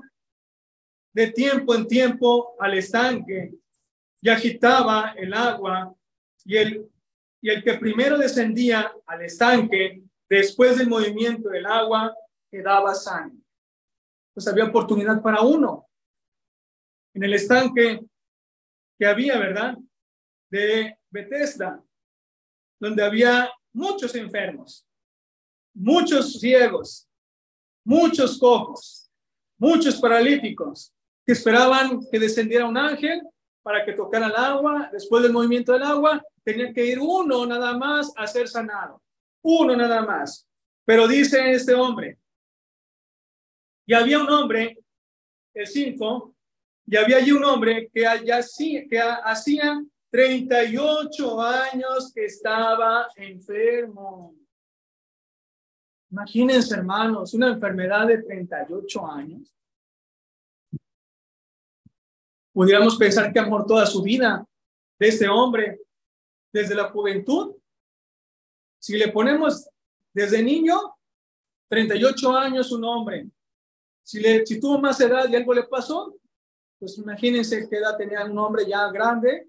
de tiempo en tiempo al estanque y agitaba el agua y el, y el que primero descendía al estanque después del movimiento del agua quedaba sano. Pues había oportunidad para uno. En el estanque que había, ¿verdad? De Bethesda, donde había muchos enfermos, muchos ciegos, muchos cojos, muchos paralíticos que esperaban que descendiera un ángel para que tocara el agua. Después del movimiento del agua, tenía que ir uno nada más a ser sanado. Uno nada más. Pero dice este hombre, y había un hombre, el cinco, y había allí un hombre que, que hacía 38 años que estaba enfermo. Imagínense, hermanos, una enfermedad de 38 años. Pudiéramos pensar que amor toda su vida de este hombre, desde la juventud. Si le ponemos desde niño, 38 años un hombre. Si, le, si tuvo más edad y algo le pasó, pues imagínense qué edad tenía un hombre ya grande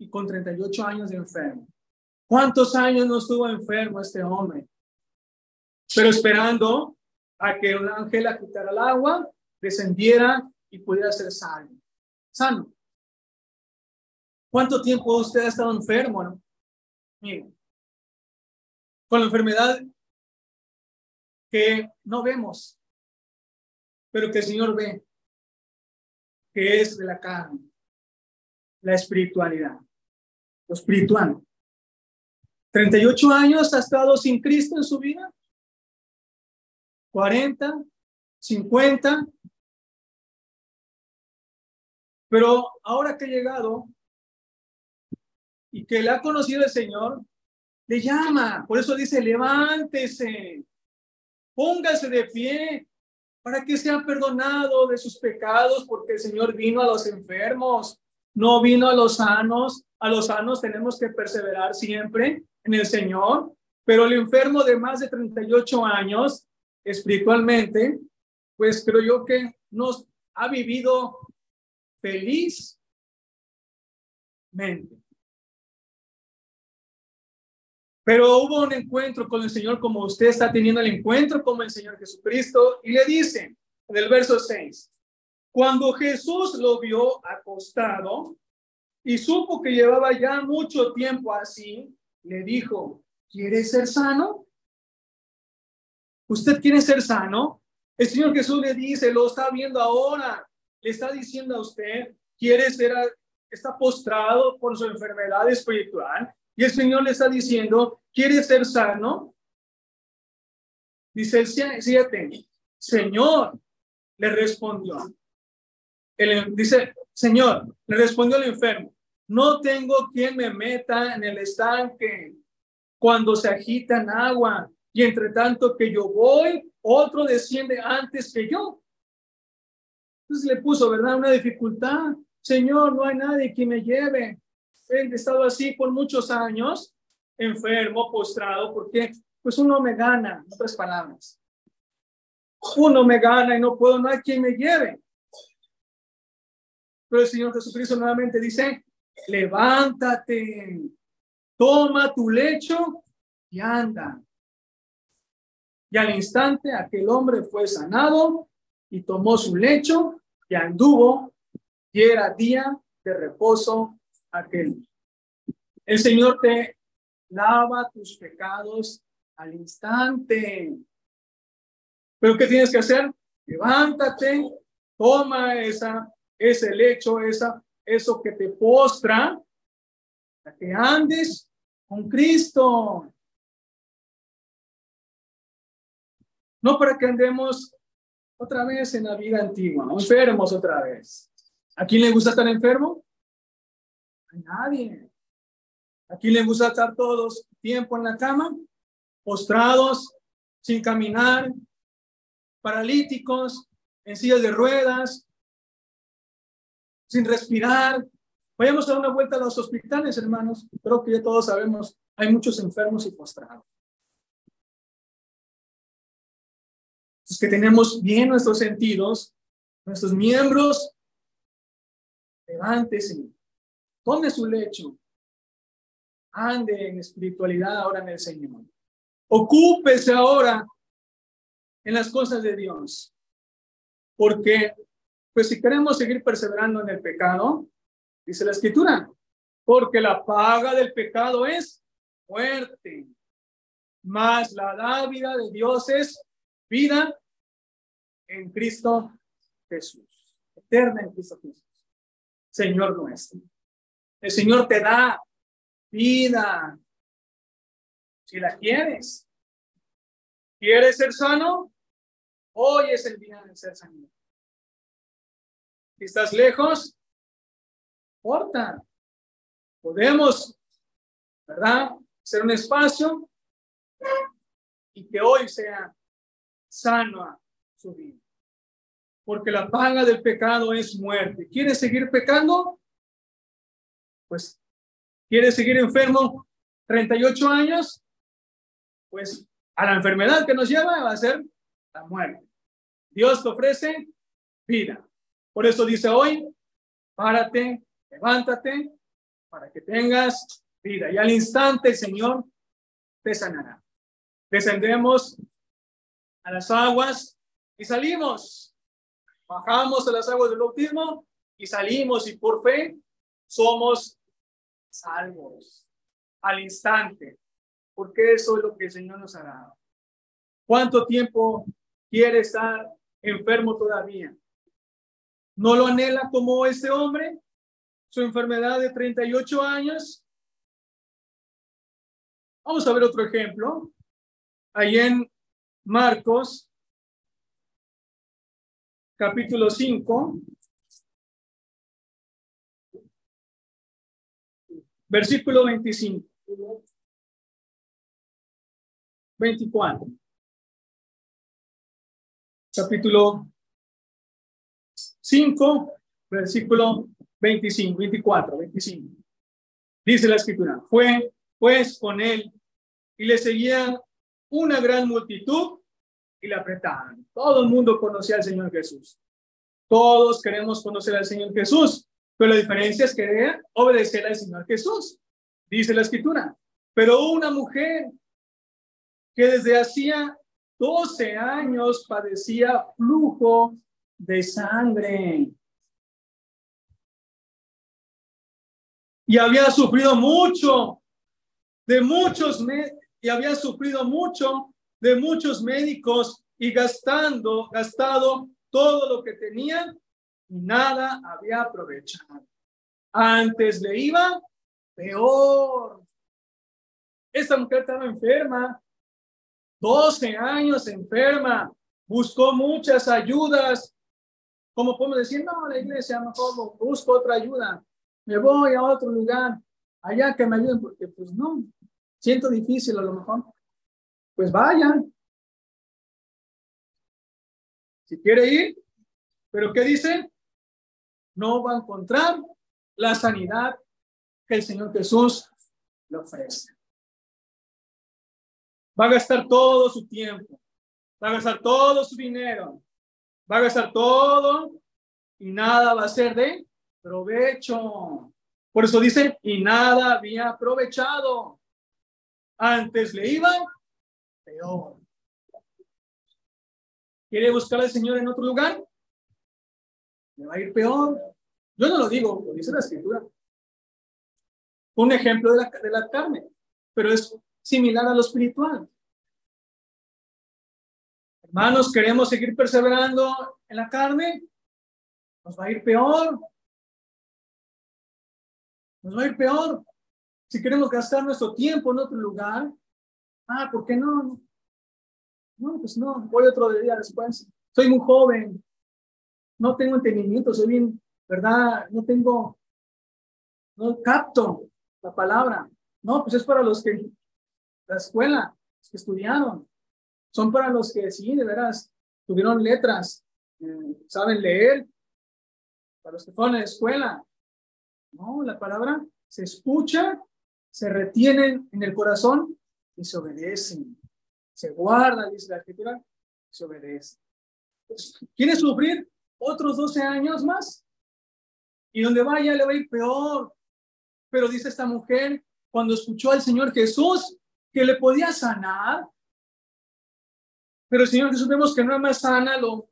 y con 38 años de enfermo. ¿Cuántos años no estuvo enfermo este hombre? Pero esperando a que un ángel a quitar el agua, descendiera y pudiera ser sano. Sano. ¿Cuánto tiempo usted ha estado enfermo? No? con la enfermedad que no vemos, pero que el Señor ve que es de la carne, la espiritualidad, lo espiritual. 38 años ha estado sin Cristo en su vida. 40, 50. Pero ahora que ha llegado y que le ha conocido el Señor, le llama. Por eso dice, levántese, póngase de pie, para que sea perdonado de sus pecados, porque el Señor vino a los enfermos, no vino a los sanos. A los sanos tenemos que perseverar siempre en el Señor, pero el enfermo de más de 38 años, espiritualmente, pues creo yo que nos ha vivido felizmente. Pero hubo un encuentro con el Señor como usted está teniendo el encuentro con el Señor Jesucristo y le dice en el verso 6, cuando Jesús lo vio acostado y supo que llevaba ya mucho tiempo así, le dijo, ¿quiere ser sano? ¿Usted quiere ser sano? El Señor Jesús le dice, lo está viendo ahora, le está diciendo a usted, quiere ser, está postrado por su enfermedad espiritual, y el Señor le está diciendo, ¿quiere ser sano? Dice el 7, Señor, le respondió. El, dice, Señor, le respondió el enfermo, no tengo quien me meta en el estanque cuando se agita en agua y entre tanto que yo voy, otro desciende antes que yo. Entonces le puso, ¿verdad? Una dificultad. Señor, no hay nadie que me lleve he estado así por muchos años, enfermo, postrado, porque pues uno me gana, otras palabras. Uno me gana y no puedo, no hay quien me lleve. Pero el Señor Jesucristo nuevamente dice, levántate, toma tu lecho y anda. Y al instante aquel hombre fue sanado y tomó su lecho y anduvo y era día de reposo aquel. El Señor te lava tus pecados al instante. Pero ¿qué tienes que hacer? Levántate, toma esa, ese lecho, esa, eso que te postra, para que andes con Cristo. No para que andemos otra vez en la vida antigua, enfermos otra vez. ¿A quién le gusta estar enfermo? A nadie. ¿A quién le gusta estar todos tiempo en la cama? Postrados, sin caminar, paralíticos, en sillas de ruedas, sin respirar. Vayamos a dar una vuelta a los hospitales, hermanos. Creo que ya todos sabemos, hay muchos enfermos y postrados. Los que tenemos bien nuestros sentidos, nuestros miembros, levántese, tome su lecho, ande en espiritualidad ahora en el Señor. Ocúpese ahora en las cosas de Dios. Porque, pues si queremos seguir perseverando en el pecado, dice la escritura, porque la paga del pecado es muerte, más la dávida de Dios es vida en Cristo Jesús, eterna en Cristo Jesús, Señor nuestro. El Señor te da vida si la quieres. ¿Quieres ser sano? Hoy es el día de ser sano. Estás lejos, importa. Podemos, ¿verdad? Ser un espacio y que hoy sea sano su vida. Porque la paga del pecado es muerte. ¿Quieres seguir pecando? Pues, ¿quieres seguir enfermo 38 años? Pues a la enfermedad que nos lleva va a ser la muerte. Dios te ofrece vida. Por eso dice hoy, párate, levántate, para que tengas vida. Y al instante el Señor te sanará. Descendemos a las aguas y salimos. Bajamos a las aguas del bautismo y salimos y por fe somos salvos al instante porque eso es lo que el Señor nos ha dado. ¿Cuánto tiempo quiere estar enfermo todavía? ¿No lo anhela como este hombre? Su enfermedad de 38 años. Vamos a ver otro ejemplo. Ahí en Marcos, capítulo 5, versículo 25. 24. Capítulo 5, versículo 25, 24, 25. Dice la escritura, fue pues con él y le seguían una gran multitud y le apretaban. Todo el mundo conocía al Señor Jesús. Todos queremos conocer al Señor Jesús, pero la diferencia es querer obedecer al Señor Jesús. Dice la escritura, pero una mujer que desde hacía 12 años padecía flujo de sangre. Y había sufrido mucho de muchos y había sufrido mucho de muchos médicos y gastando, gastado todo lo que tenía y nada había aprovechado. Antes le iba peor. Esta mujer estaba enferma 12 años enferma, buscó muchas ayudas. Como podemos decir, no, la iglesia, mejor busco otra ayuda. Me voy a otro lugar, allá que me ayuden, porque pues no, siento difícil a lo mejor. Pues vayan. Si quiere ir, pero ¿qué dice? No va a encontrar la sanidad que el Señor Jesús le ofrece. Va a gastar todo su tiempo, va a gastar todo su dinero, va a gastar todo y nada va a ser de provecho. Por eso dice, y nada había aprovechado. Antes le iba peor. ¿Quiere buscar al Señor en otro lugar? Le va a ir peor. Yo no lo digo, lo dice la escritura. Un ejemplo de la, de la carne, pero es similar a lo espiritual. Hermanos, queremos seguir perseverando en la carne, nos va a ir peor. Nos va a ir peor. Si queremos gastar nuestro tiempo en otro lugar, ah, ¿por qué no? No, pues no, voy otro día después. Soy muy joven, no tengo entendimiento, soy bien, ¿verdad? No tengo, no capto la palabra. No, pues es para los que, la escuela, los que estudiaron. Son para los que sí, de veras, tuvieron letras, eh, saben leer, para los que fueron a la escuela. No, la palabra se escucha, se retiene en el corazón y se obedecen. Se guarda, dice la escritura, se obedece. Pues, ¿Quiere sufrir otros 12 años más? Y donde vaya le va a ir peor. Pero dice esta mujer, cuando escuchó al Señor Jesús que le podía sanar, pero el Señor Jesús vemos que no más sana lo,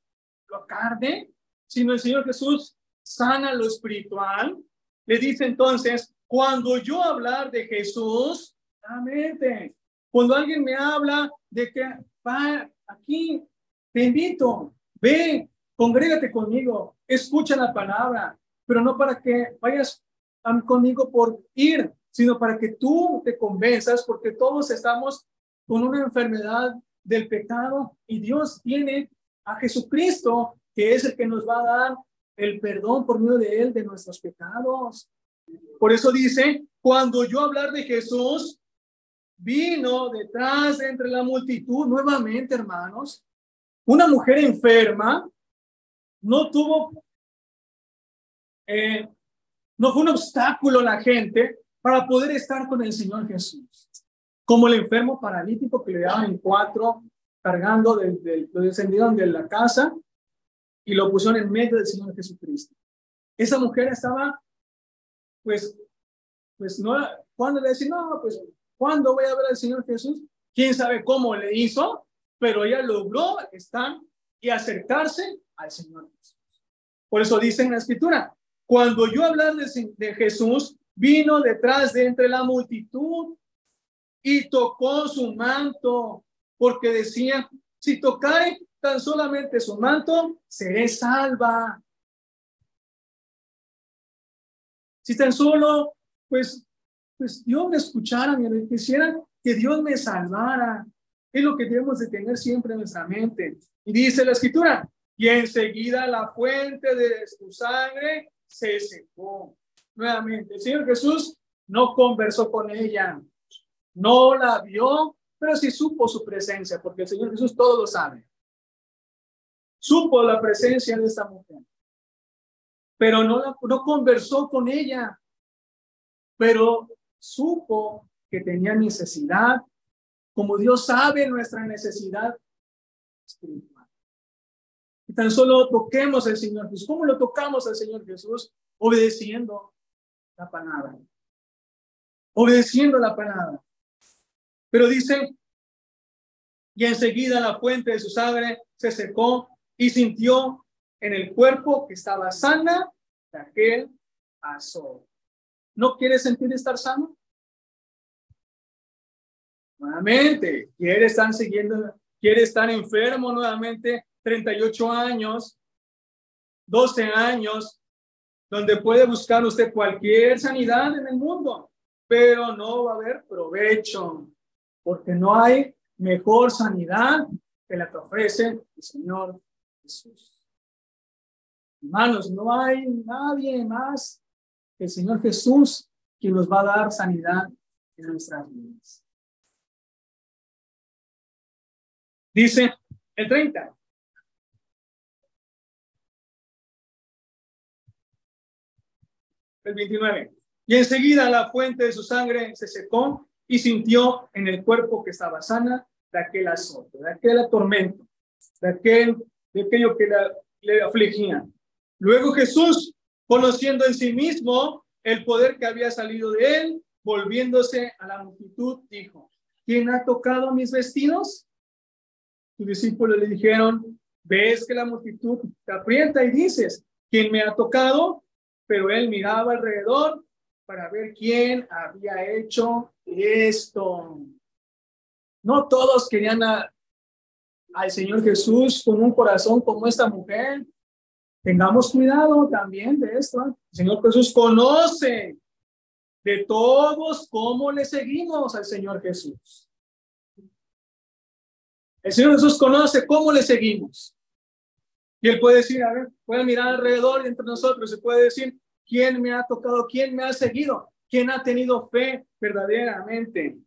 lo carne, sino el Señor Jesús sana lo espiritual. Le dice entonces, cuando yo hablar de Jesús, mente. Cuando alguien me habla de que va aquí, te invito, ve, congrégate conmigo, escucha la palabra, pero no para que vayas conmigo por ir, sino para que tú te convenzas, porque todos estamos con una enfermedad del pecado y Dios tiene a Jesucristo, que es el que nos va a dar el perdón por medio de Él de nuestros pecados. Por eso dice, cuando yo hablar de Jesús, vino detrás de entre la multitud nuevamente, hermanos, una mujer enferma, no tuvo, eh, no fue un obstáculo la gente para poder estar con el Señor Jesús. Como el enfermo paralítico que le daban en cuatro, cargando, del, lo descendieron de la casa y lo pusieron en medio del Señor Jesucristo. Esa mujer estaba, pues, pues no, cuando le decía, no, pues, ¿cuándo voy a ver al Señor Jesús? ¿Quién sabe cómo le hizo? Pero ella logró estar y acercarse al Señor Jesús. Por eso dice en la escritura, cuando yo hablar de, de Jesús, vino detrás de entre la multitud y tocó su manto, porque decía, si tocare tan solamente su manto, seré salva. Si tan solo, pues, pues Dios me escuchara, me quisiera que Dios me salvara. Es lo que debemos de tener siempre en nuestra mente. Y dice la escritura, y enseguida la fuente de su sangre se secó. Nuevamente, el Señor Jesús no conversó con ella, no la vio, pero sí supo su presencia, porque el Señor Jesús todo lo sabe supo la presencia de esta mujer, pero no, no conversó con ella, pero supo que tenía necesidad, como Dios sabe nuestra necesidad tan solo toquemos al Señor Jesús. ¿Cómo lo tocamos al Señor Jesús? Obedeciendo la palabra. Obedeciendo la palabra. Pero dice, y enseguida la fuente de su sangre se secó y sintió en el cuerpo que estaba sana de aquel azor. ¿No quiere sentir estar sano? Nuevamente, quiere estar siguiendo, quiere estar enfermo nuevamente, 38 años, 12 años, donde puede buscar usted cualquier sanidad en el mundo, pero no va a haber provecho, porque no hay mejor sanidad que la que ofrece el Señor Jesús. Hermanos, no hay nadie más que el Señor Jesús quien nos va a dar sanidad en nuestras vidas. Dice el 30. El 29. Y enseguida la fuente de su sangre se secó y sintió en el cuerpo que estaba sana de aquel azote, de aquel tormento, de aquel aquello que le afligía. Luego Jesús, conociendo en sí mismo el poder que había salido de él, volviéndose a la multitud, dijo, ¿quién ha tocado mis vestidos? Sus discípulos le dijeron, ves que la multitud te aprieta y dices, ¿quién me ha tocado? pero él miraba alrededor para ver quién había hecho esto. No todos querían al Señor Jesús con un corazón como esta mujer. Tengamos cuidado también de esto. El Señor Jesús conoce de todos cómo le seguimos al Señor Jesús. El Señor Jesús conoce cómo le seguimos. Y Él puede decir, a ver, puede mirar alrededor entre nosotros y puede decir, ¿quién me ha tocado? ¿Quién me ha seguido? ¿Quién ha tenido fe verdaderamente?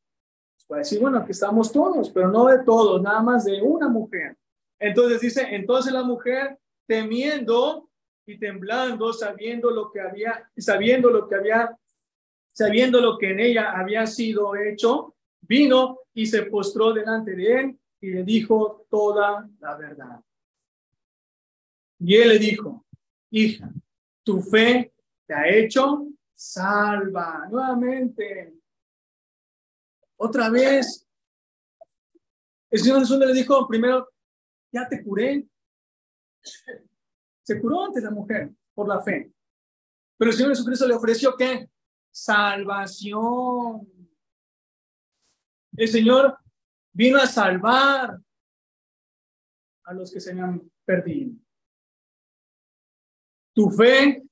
Puede decir, bueno, aquí estamos todos, pero no de todos, nada más de una mujer. Entonces dice, entonces la mujer temiendo y temblando, sabiendo lo que había, sabiendo lo que había, sabiendo lo que en ella había sido hecho, vino y se postró delante de él y le dijo toda la verdad. Y él le dijo, hija, tu fe te ha hecho salva. Nuevamente, otra vez. El Señor Jesús le dijo primero, ya te curé. Se curó ante la mujer por la fe. Pero el Señor Jesucristo le ofreció qué? Salvación. El Señor vino a salvar a los que se han perdido. Tu fe,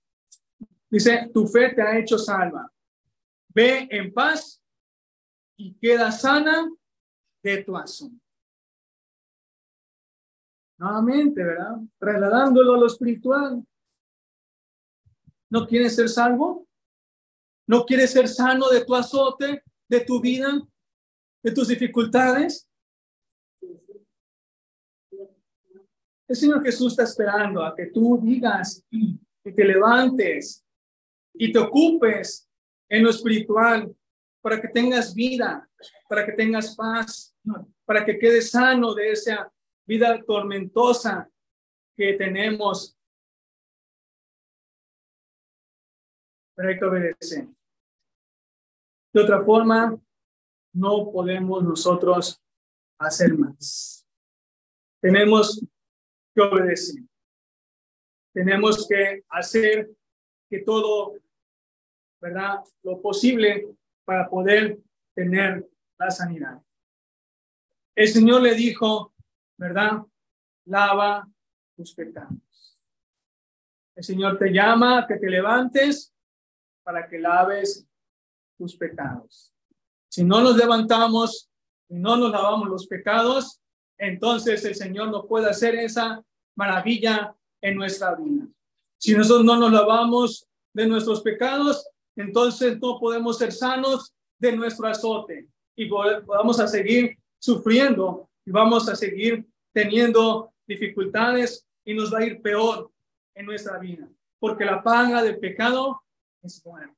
dice, tu fe te ha hecho salva. Ve en paz y queda sana de tu asunto. Nuevamente, ¿verdad? Trasladándolo a lo espiritual. ¿No quieres ser salvo? ¿No quieres ser sano de tu azote, de tu vida, de tus dificultades? El Señor Jesús está esperando a que tú digas y te levantes y te ocupes en lo espiritual para que tengas vida, para que tengas paz, para que quedes sano de esa vida tormentosa que tenemos. Pero hay que obedecer. De otra forma, no podemos nosotros hacer más. Tenemos que obedecer. Tenemos que hacer que todo, ¿verdad? Lo posible para poder tener la sanidad. El Señor le dijo, ¿verdad? Lava tus pecados. El Señor te llama a que te levantes para que laves tus pecados. Si no nos levantamos y no nos lavamos los pecados, entonces el Señor no puede hacer esa maravilla en nuestra vida. Si nosotros no nos lavamos de nuestros pecados, entonces no podemos ser sanos de nuestro azote y vamos a seguir sufriendo y vamos a seguir teniendo dificultades y nos va a ir peor en nuestra vida, porque la paga del pecado es muerte.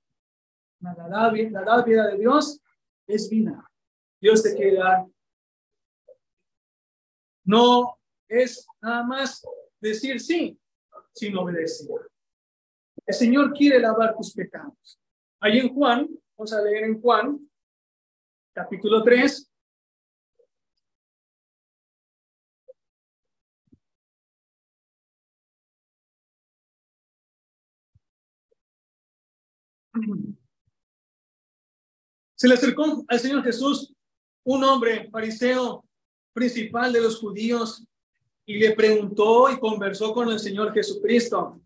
La vida de Dios es vida. Dios te quiere dar no es nada más decir sí, sino obedecer. El Señor quiere lavar tus pecados. Ahí en Juan, vamos a leer en Juan, capítulo 3. Se le acercó al Señor Jesús un hombre fariseo principal de los judíos y le preguntó y conversó con el Señor Jesucristo.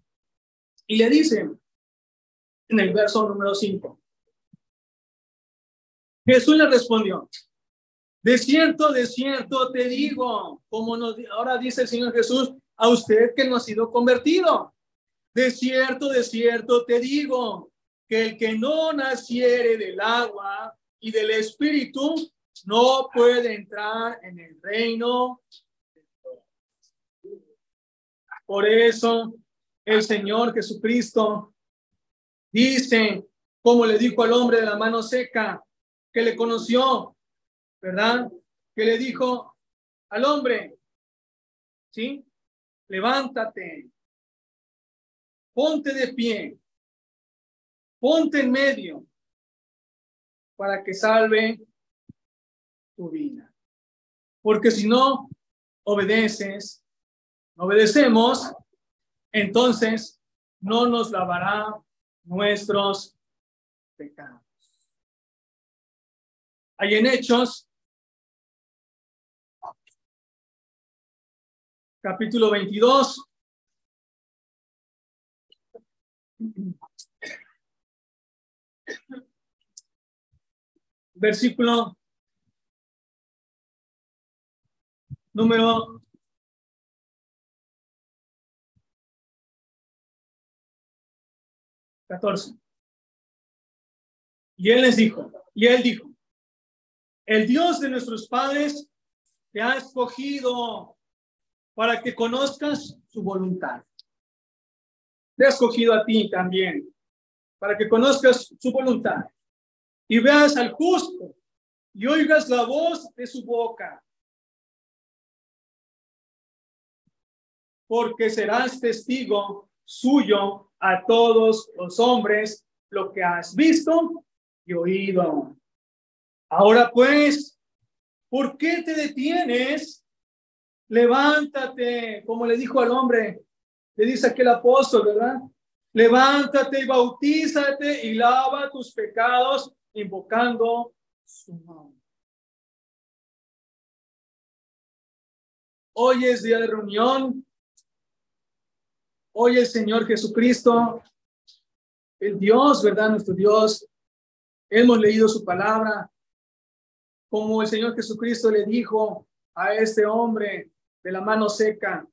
Y le dice en el verso número 5. Jesús le respondió, de cierto, de cierto te digo, como nos, ahora dice el Señor Jesús, a usted que no ha sido convertido. De cierto, de cierto te digo, que el que no naciere del agua y del espíritu no puede entrar en el reino. Por eso el Señor Jesucristo dice, como le dijo al hombre de la mano seca, que le conoció, ¿verdad? Que le dijo al hombre, ¿sí? Levántate, ponte de pie, ponte en medio para que salve tu vida. Porque si no obedeces, obedecemos, entonces no nos lavará nuestros pecados. Hay en Hechos, capítulo 22. Versículo número 14. Y él les dijo, y él dijo, el Dios de nuestros padres te ha escogido para que conozcas su voluntad. Te ha escogido a ti también, para que conozcas su voluntad y veas al justo y oigas la voz de su boca. Porque serás testigo suyo a todos los hombres lo que has visto y oído. Ahora pues, ¿por qué te detienes? Levántate, como le dijo al hombre, le dice aquel apóstol, ¿verdad? Levántate y bautízate y lava tus pecados invocando su nombre. Hoy es día de reunión. Hoy el Señor Jesucristo, el Dios, ¿verdad? Nuestro Dios. Hemos leído su palabra. Como el Señor Jesucristo le dijo a este hombre de la mano seca,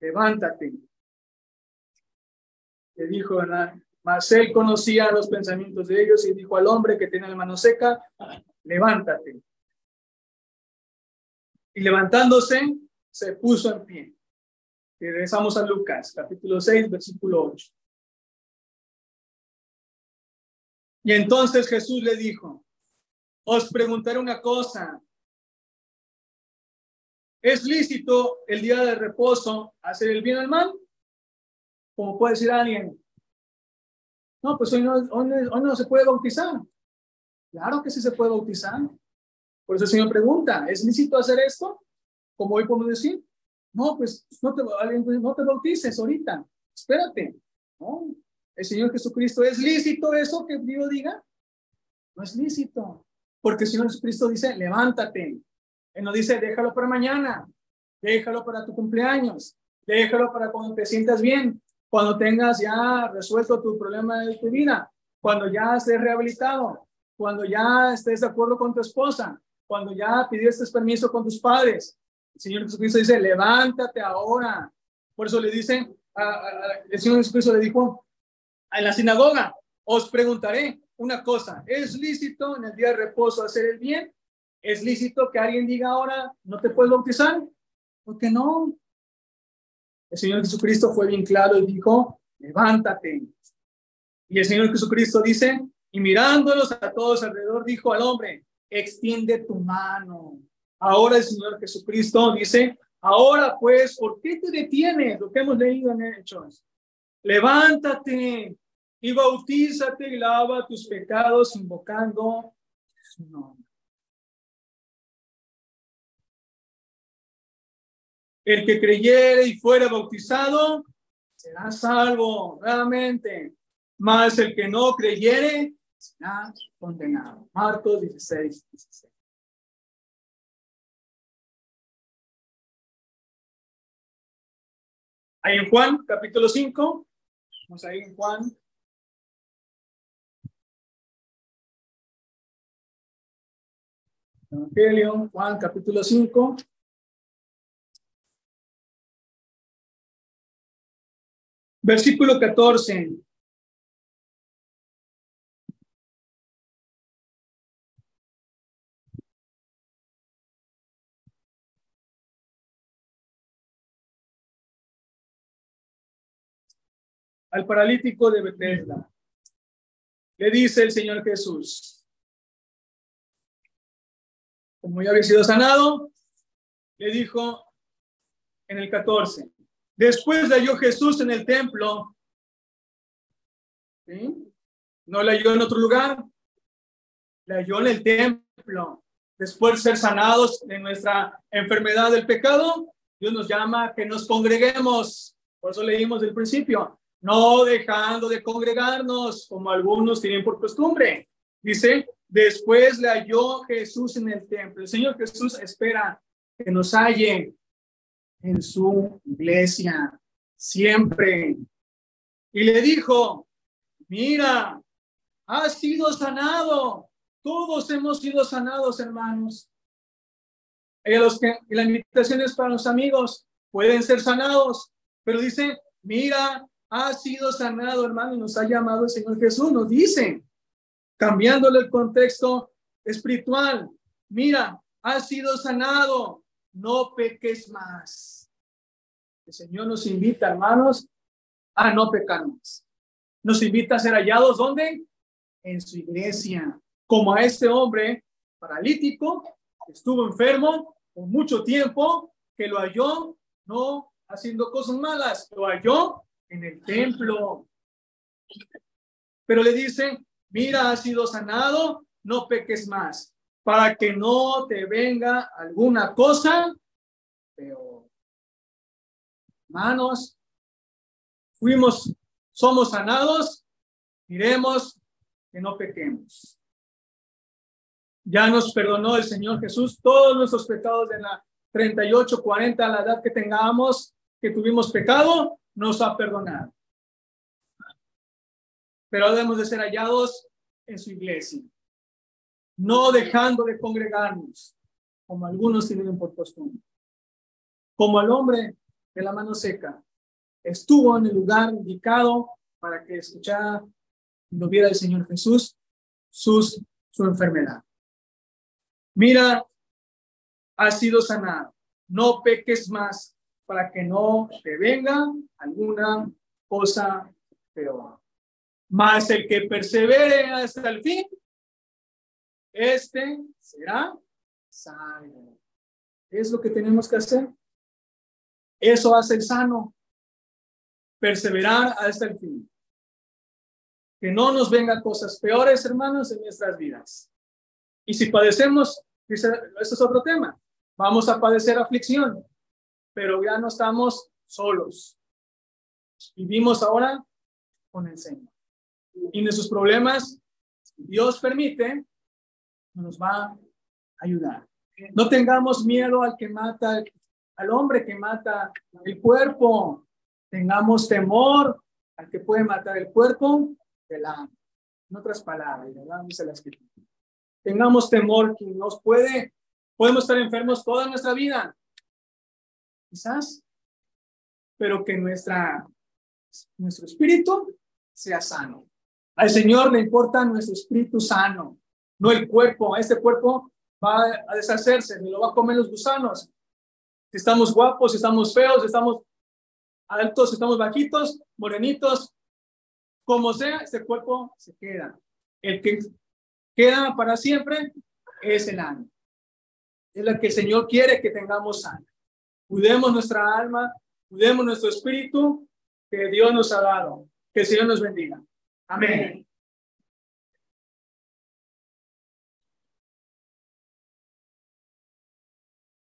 levántate. Le dijo, ¿verdad? Mas él conocía los pensamientos de ellos y dijo al hombre que tenía la mano seca, levántate. Y levantándose, se puso en pie. Y regresamos a Lucas, capítulo 6, versículo 8. Y entonces Jesús le dijo, os preguntaré una cosa. ¿Es lícito el día de reposo hacer el bien al mal? Como puede decir alguien, no, pues hoy no, no se puede bautizar. Claro que sí se puede bautizar. Por eso el Señor pregunta, ¿es lícito hacer esto? Como hoy podemos decir, no, pues no te, no te bautices ahorita, espérate. No, el Señor Jesucristo, ¿es lícito eso que Dios diga? No es lícito, porque el Señor Jesucristo dice, levántate. Él no dice, déjalo para mañana, déjalo para tu cumpleaños, déjalo para cuando te sientas bien cuando tengas ya resuelto tu problema de tu vida, cuando ya estés rehabilitado, cuando ya estés de acuerdo con tu esposa, cuando ya pidiste permiso con tus padres. El Señor Jesucristo dice, levántate ahora. Por eso le dice, el Señor Jesucristo le dijo en la sinagoga, os preguntaré una cosa, ¿es lícito en el día de reposo hacer el bien? ¿Es lícito que alguien diga ahora, no te puedes bautizar? Porque no, el Señor Jesucristo fue bien claro y dijo, levántate. Y el Señor Jesucristo dice, y mirándolos a todos alrededor, dijo al hombre, extiende tu mano. Ahora el Señor Jesucristo dice, ahora pues, ¿por qué te detienes? Lo que hemos leído en Hechos. Levántate y bautízate y lava tus pecados invocando su nombre. El que creyere y fuera bautizado será salvo, realmente. Mas el que no creyere será condenado. Marcos 16, 16. Ahí en Juan, capítulo 5. Vamos ahí en Juan. Evangelio, Juan, capítulo 5. Versículo 14. Al paralítico de Bethesda. Le dice el Señor Jesús, como ya había sido sanado, le dijo en el 14, Después le halló Jesús en el templo. No le halló en otro lugar. Le halló en el templo. Después de ser sanados de nuestra enfermedad del pecado, Dios nos llama a que nos congreguemos Por eso leímos del principio, no dejando de congregarnos como algunos tienen por costumbre. Dice, después le halló Jesús en el templo. El Señor Jesús espera que nos halle en su iglesia siempre. Y le dijo, mira, has sido sanado. Todos hemos sido sanados, hermanos. Y, los que, y la invitación es para los amigos, pueden ser sanados, pero dice, mira, ha sido sanado, hermano, y nos ha llamado el Señor Jesús, nos dice, cambiándole el contexto espiritual, mira, ha sido sanado, no peques más. El Señor nos invita, hermanos, a no pecar más. Nos invita a ser hallados, ¿dónde? En su iglesia, como a este hombre paralítico que estuvo enfermo por mucho tiempo, que lo halló no haciendo cosas malas, lo halló en el templo. Pero le dice, mira, has sido sanado, no peques más, para que no te venga alguna cosa peor. Hermanos, fuimos, somos sanados, miremos que no pequemos. Ya nos perdonó el Señor Jesús todos nuestros pecados de la 38, 40, a la edad que tengamos, que tuvimos pecado, nos ha perdonado. Pero debemos de ser hallados en su iglesia, no dejando de congregarnos, como algunos tienen por costumbre. Como el hombre de la mano seca estuvo en el lugar indicado para que escuchara y lo viera el Señor Jesús sus, su enfermedad. Mira, ha sido sanado. No peques más para que no te venga alguna cosa peor. Mas el que persevere hasta el fin, este será salvo. Es lo que tenemos que hacer. Eso hace el sano. Perseverar hasta el fin. Que no nos vengan cosas peores, hermanos, en nuestras vidas. Y si padecemos, eso es otro tema. Vamos a padecer aflicción, pero ya no estamos solos. Vivimos ahora con el Señor. Y nuestros problemas, Dios permite, nos va a ayudar. No tengamos miedo al que mata, al hombre que mata el cuerpo. Tengamos temor al que puede matar el cuerpo de la, en otras palabras, ¿verdad? Dice la escritura. Tengamos temor que nos puede, podemos estar enfermos toda nuestra vida, quizás, pero que nuestra, nuestro espíritu sea sano. Al Señor le importa nuestro espíritu sano, no el cuerpo. Este cuerpo va a deshacerse, lo va a comer los gusanos. Estamos guapos, estamos feos, estamos altos, estamos bajitos, morenitos, como sea, este cuerpo se queda. El que queda para siempre es el alma. Es la que el Señor quiere que tengamos sano. Cuidemos nuestra alma, cuidemos nuestro espíritu que Dios nos ha dado. Que el Señor nos bendiga. Amén.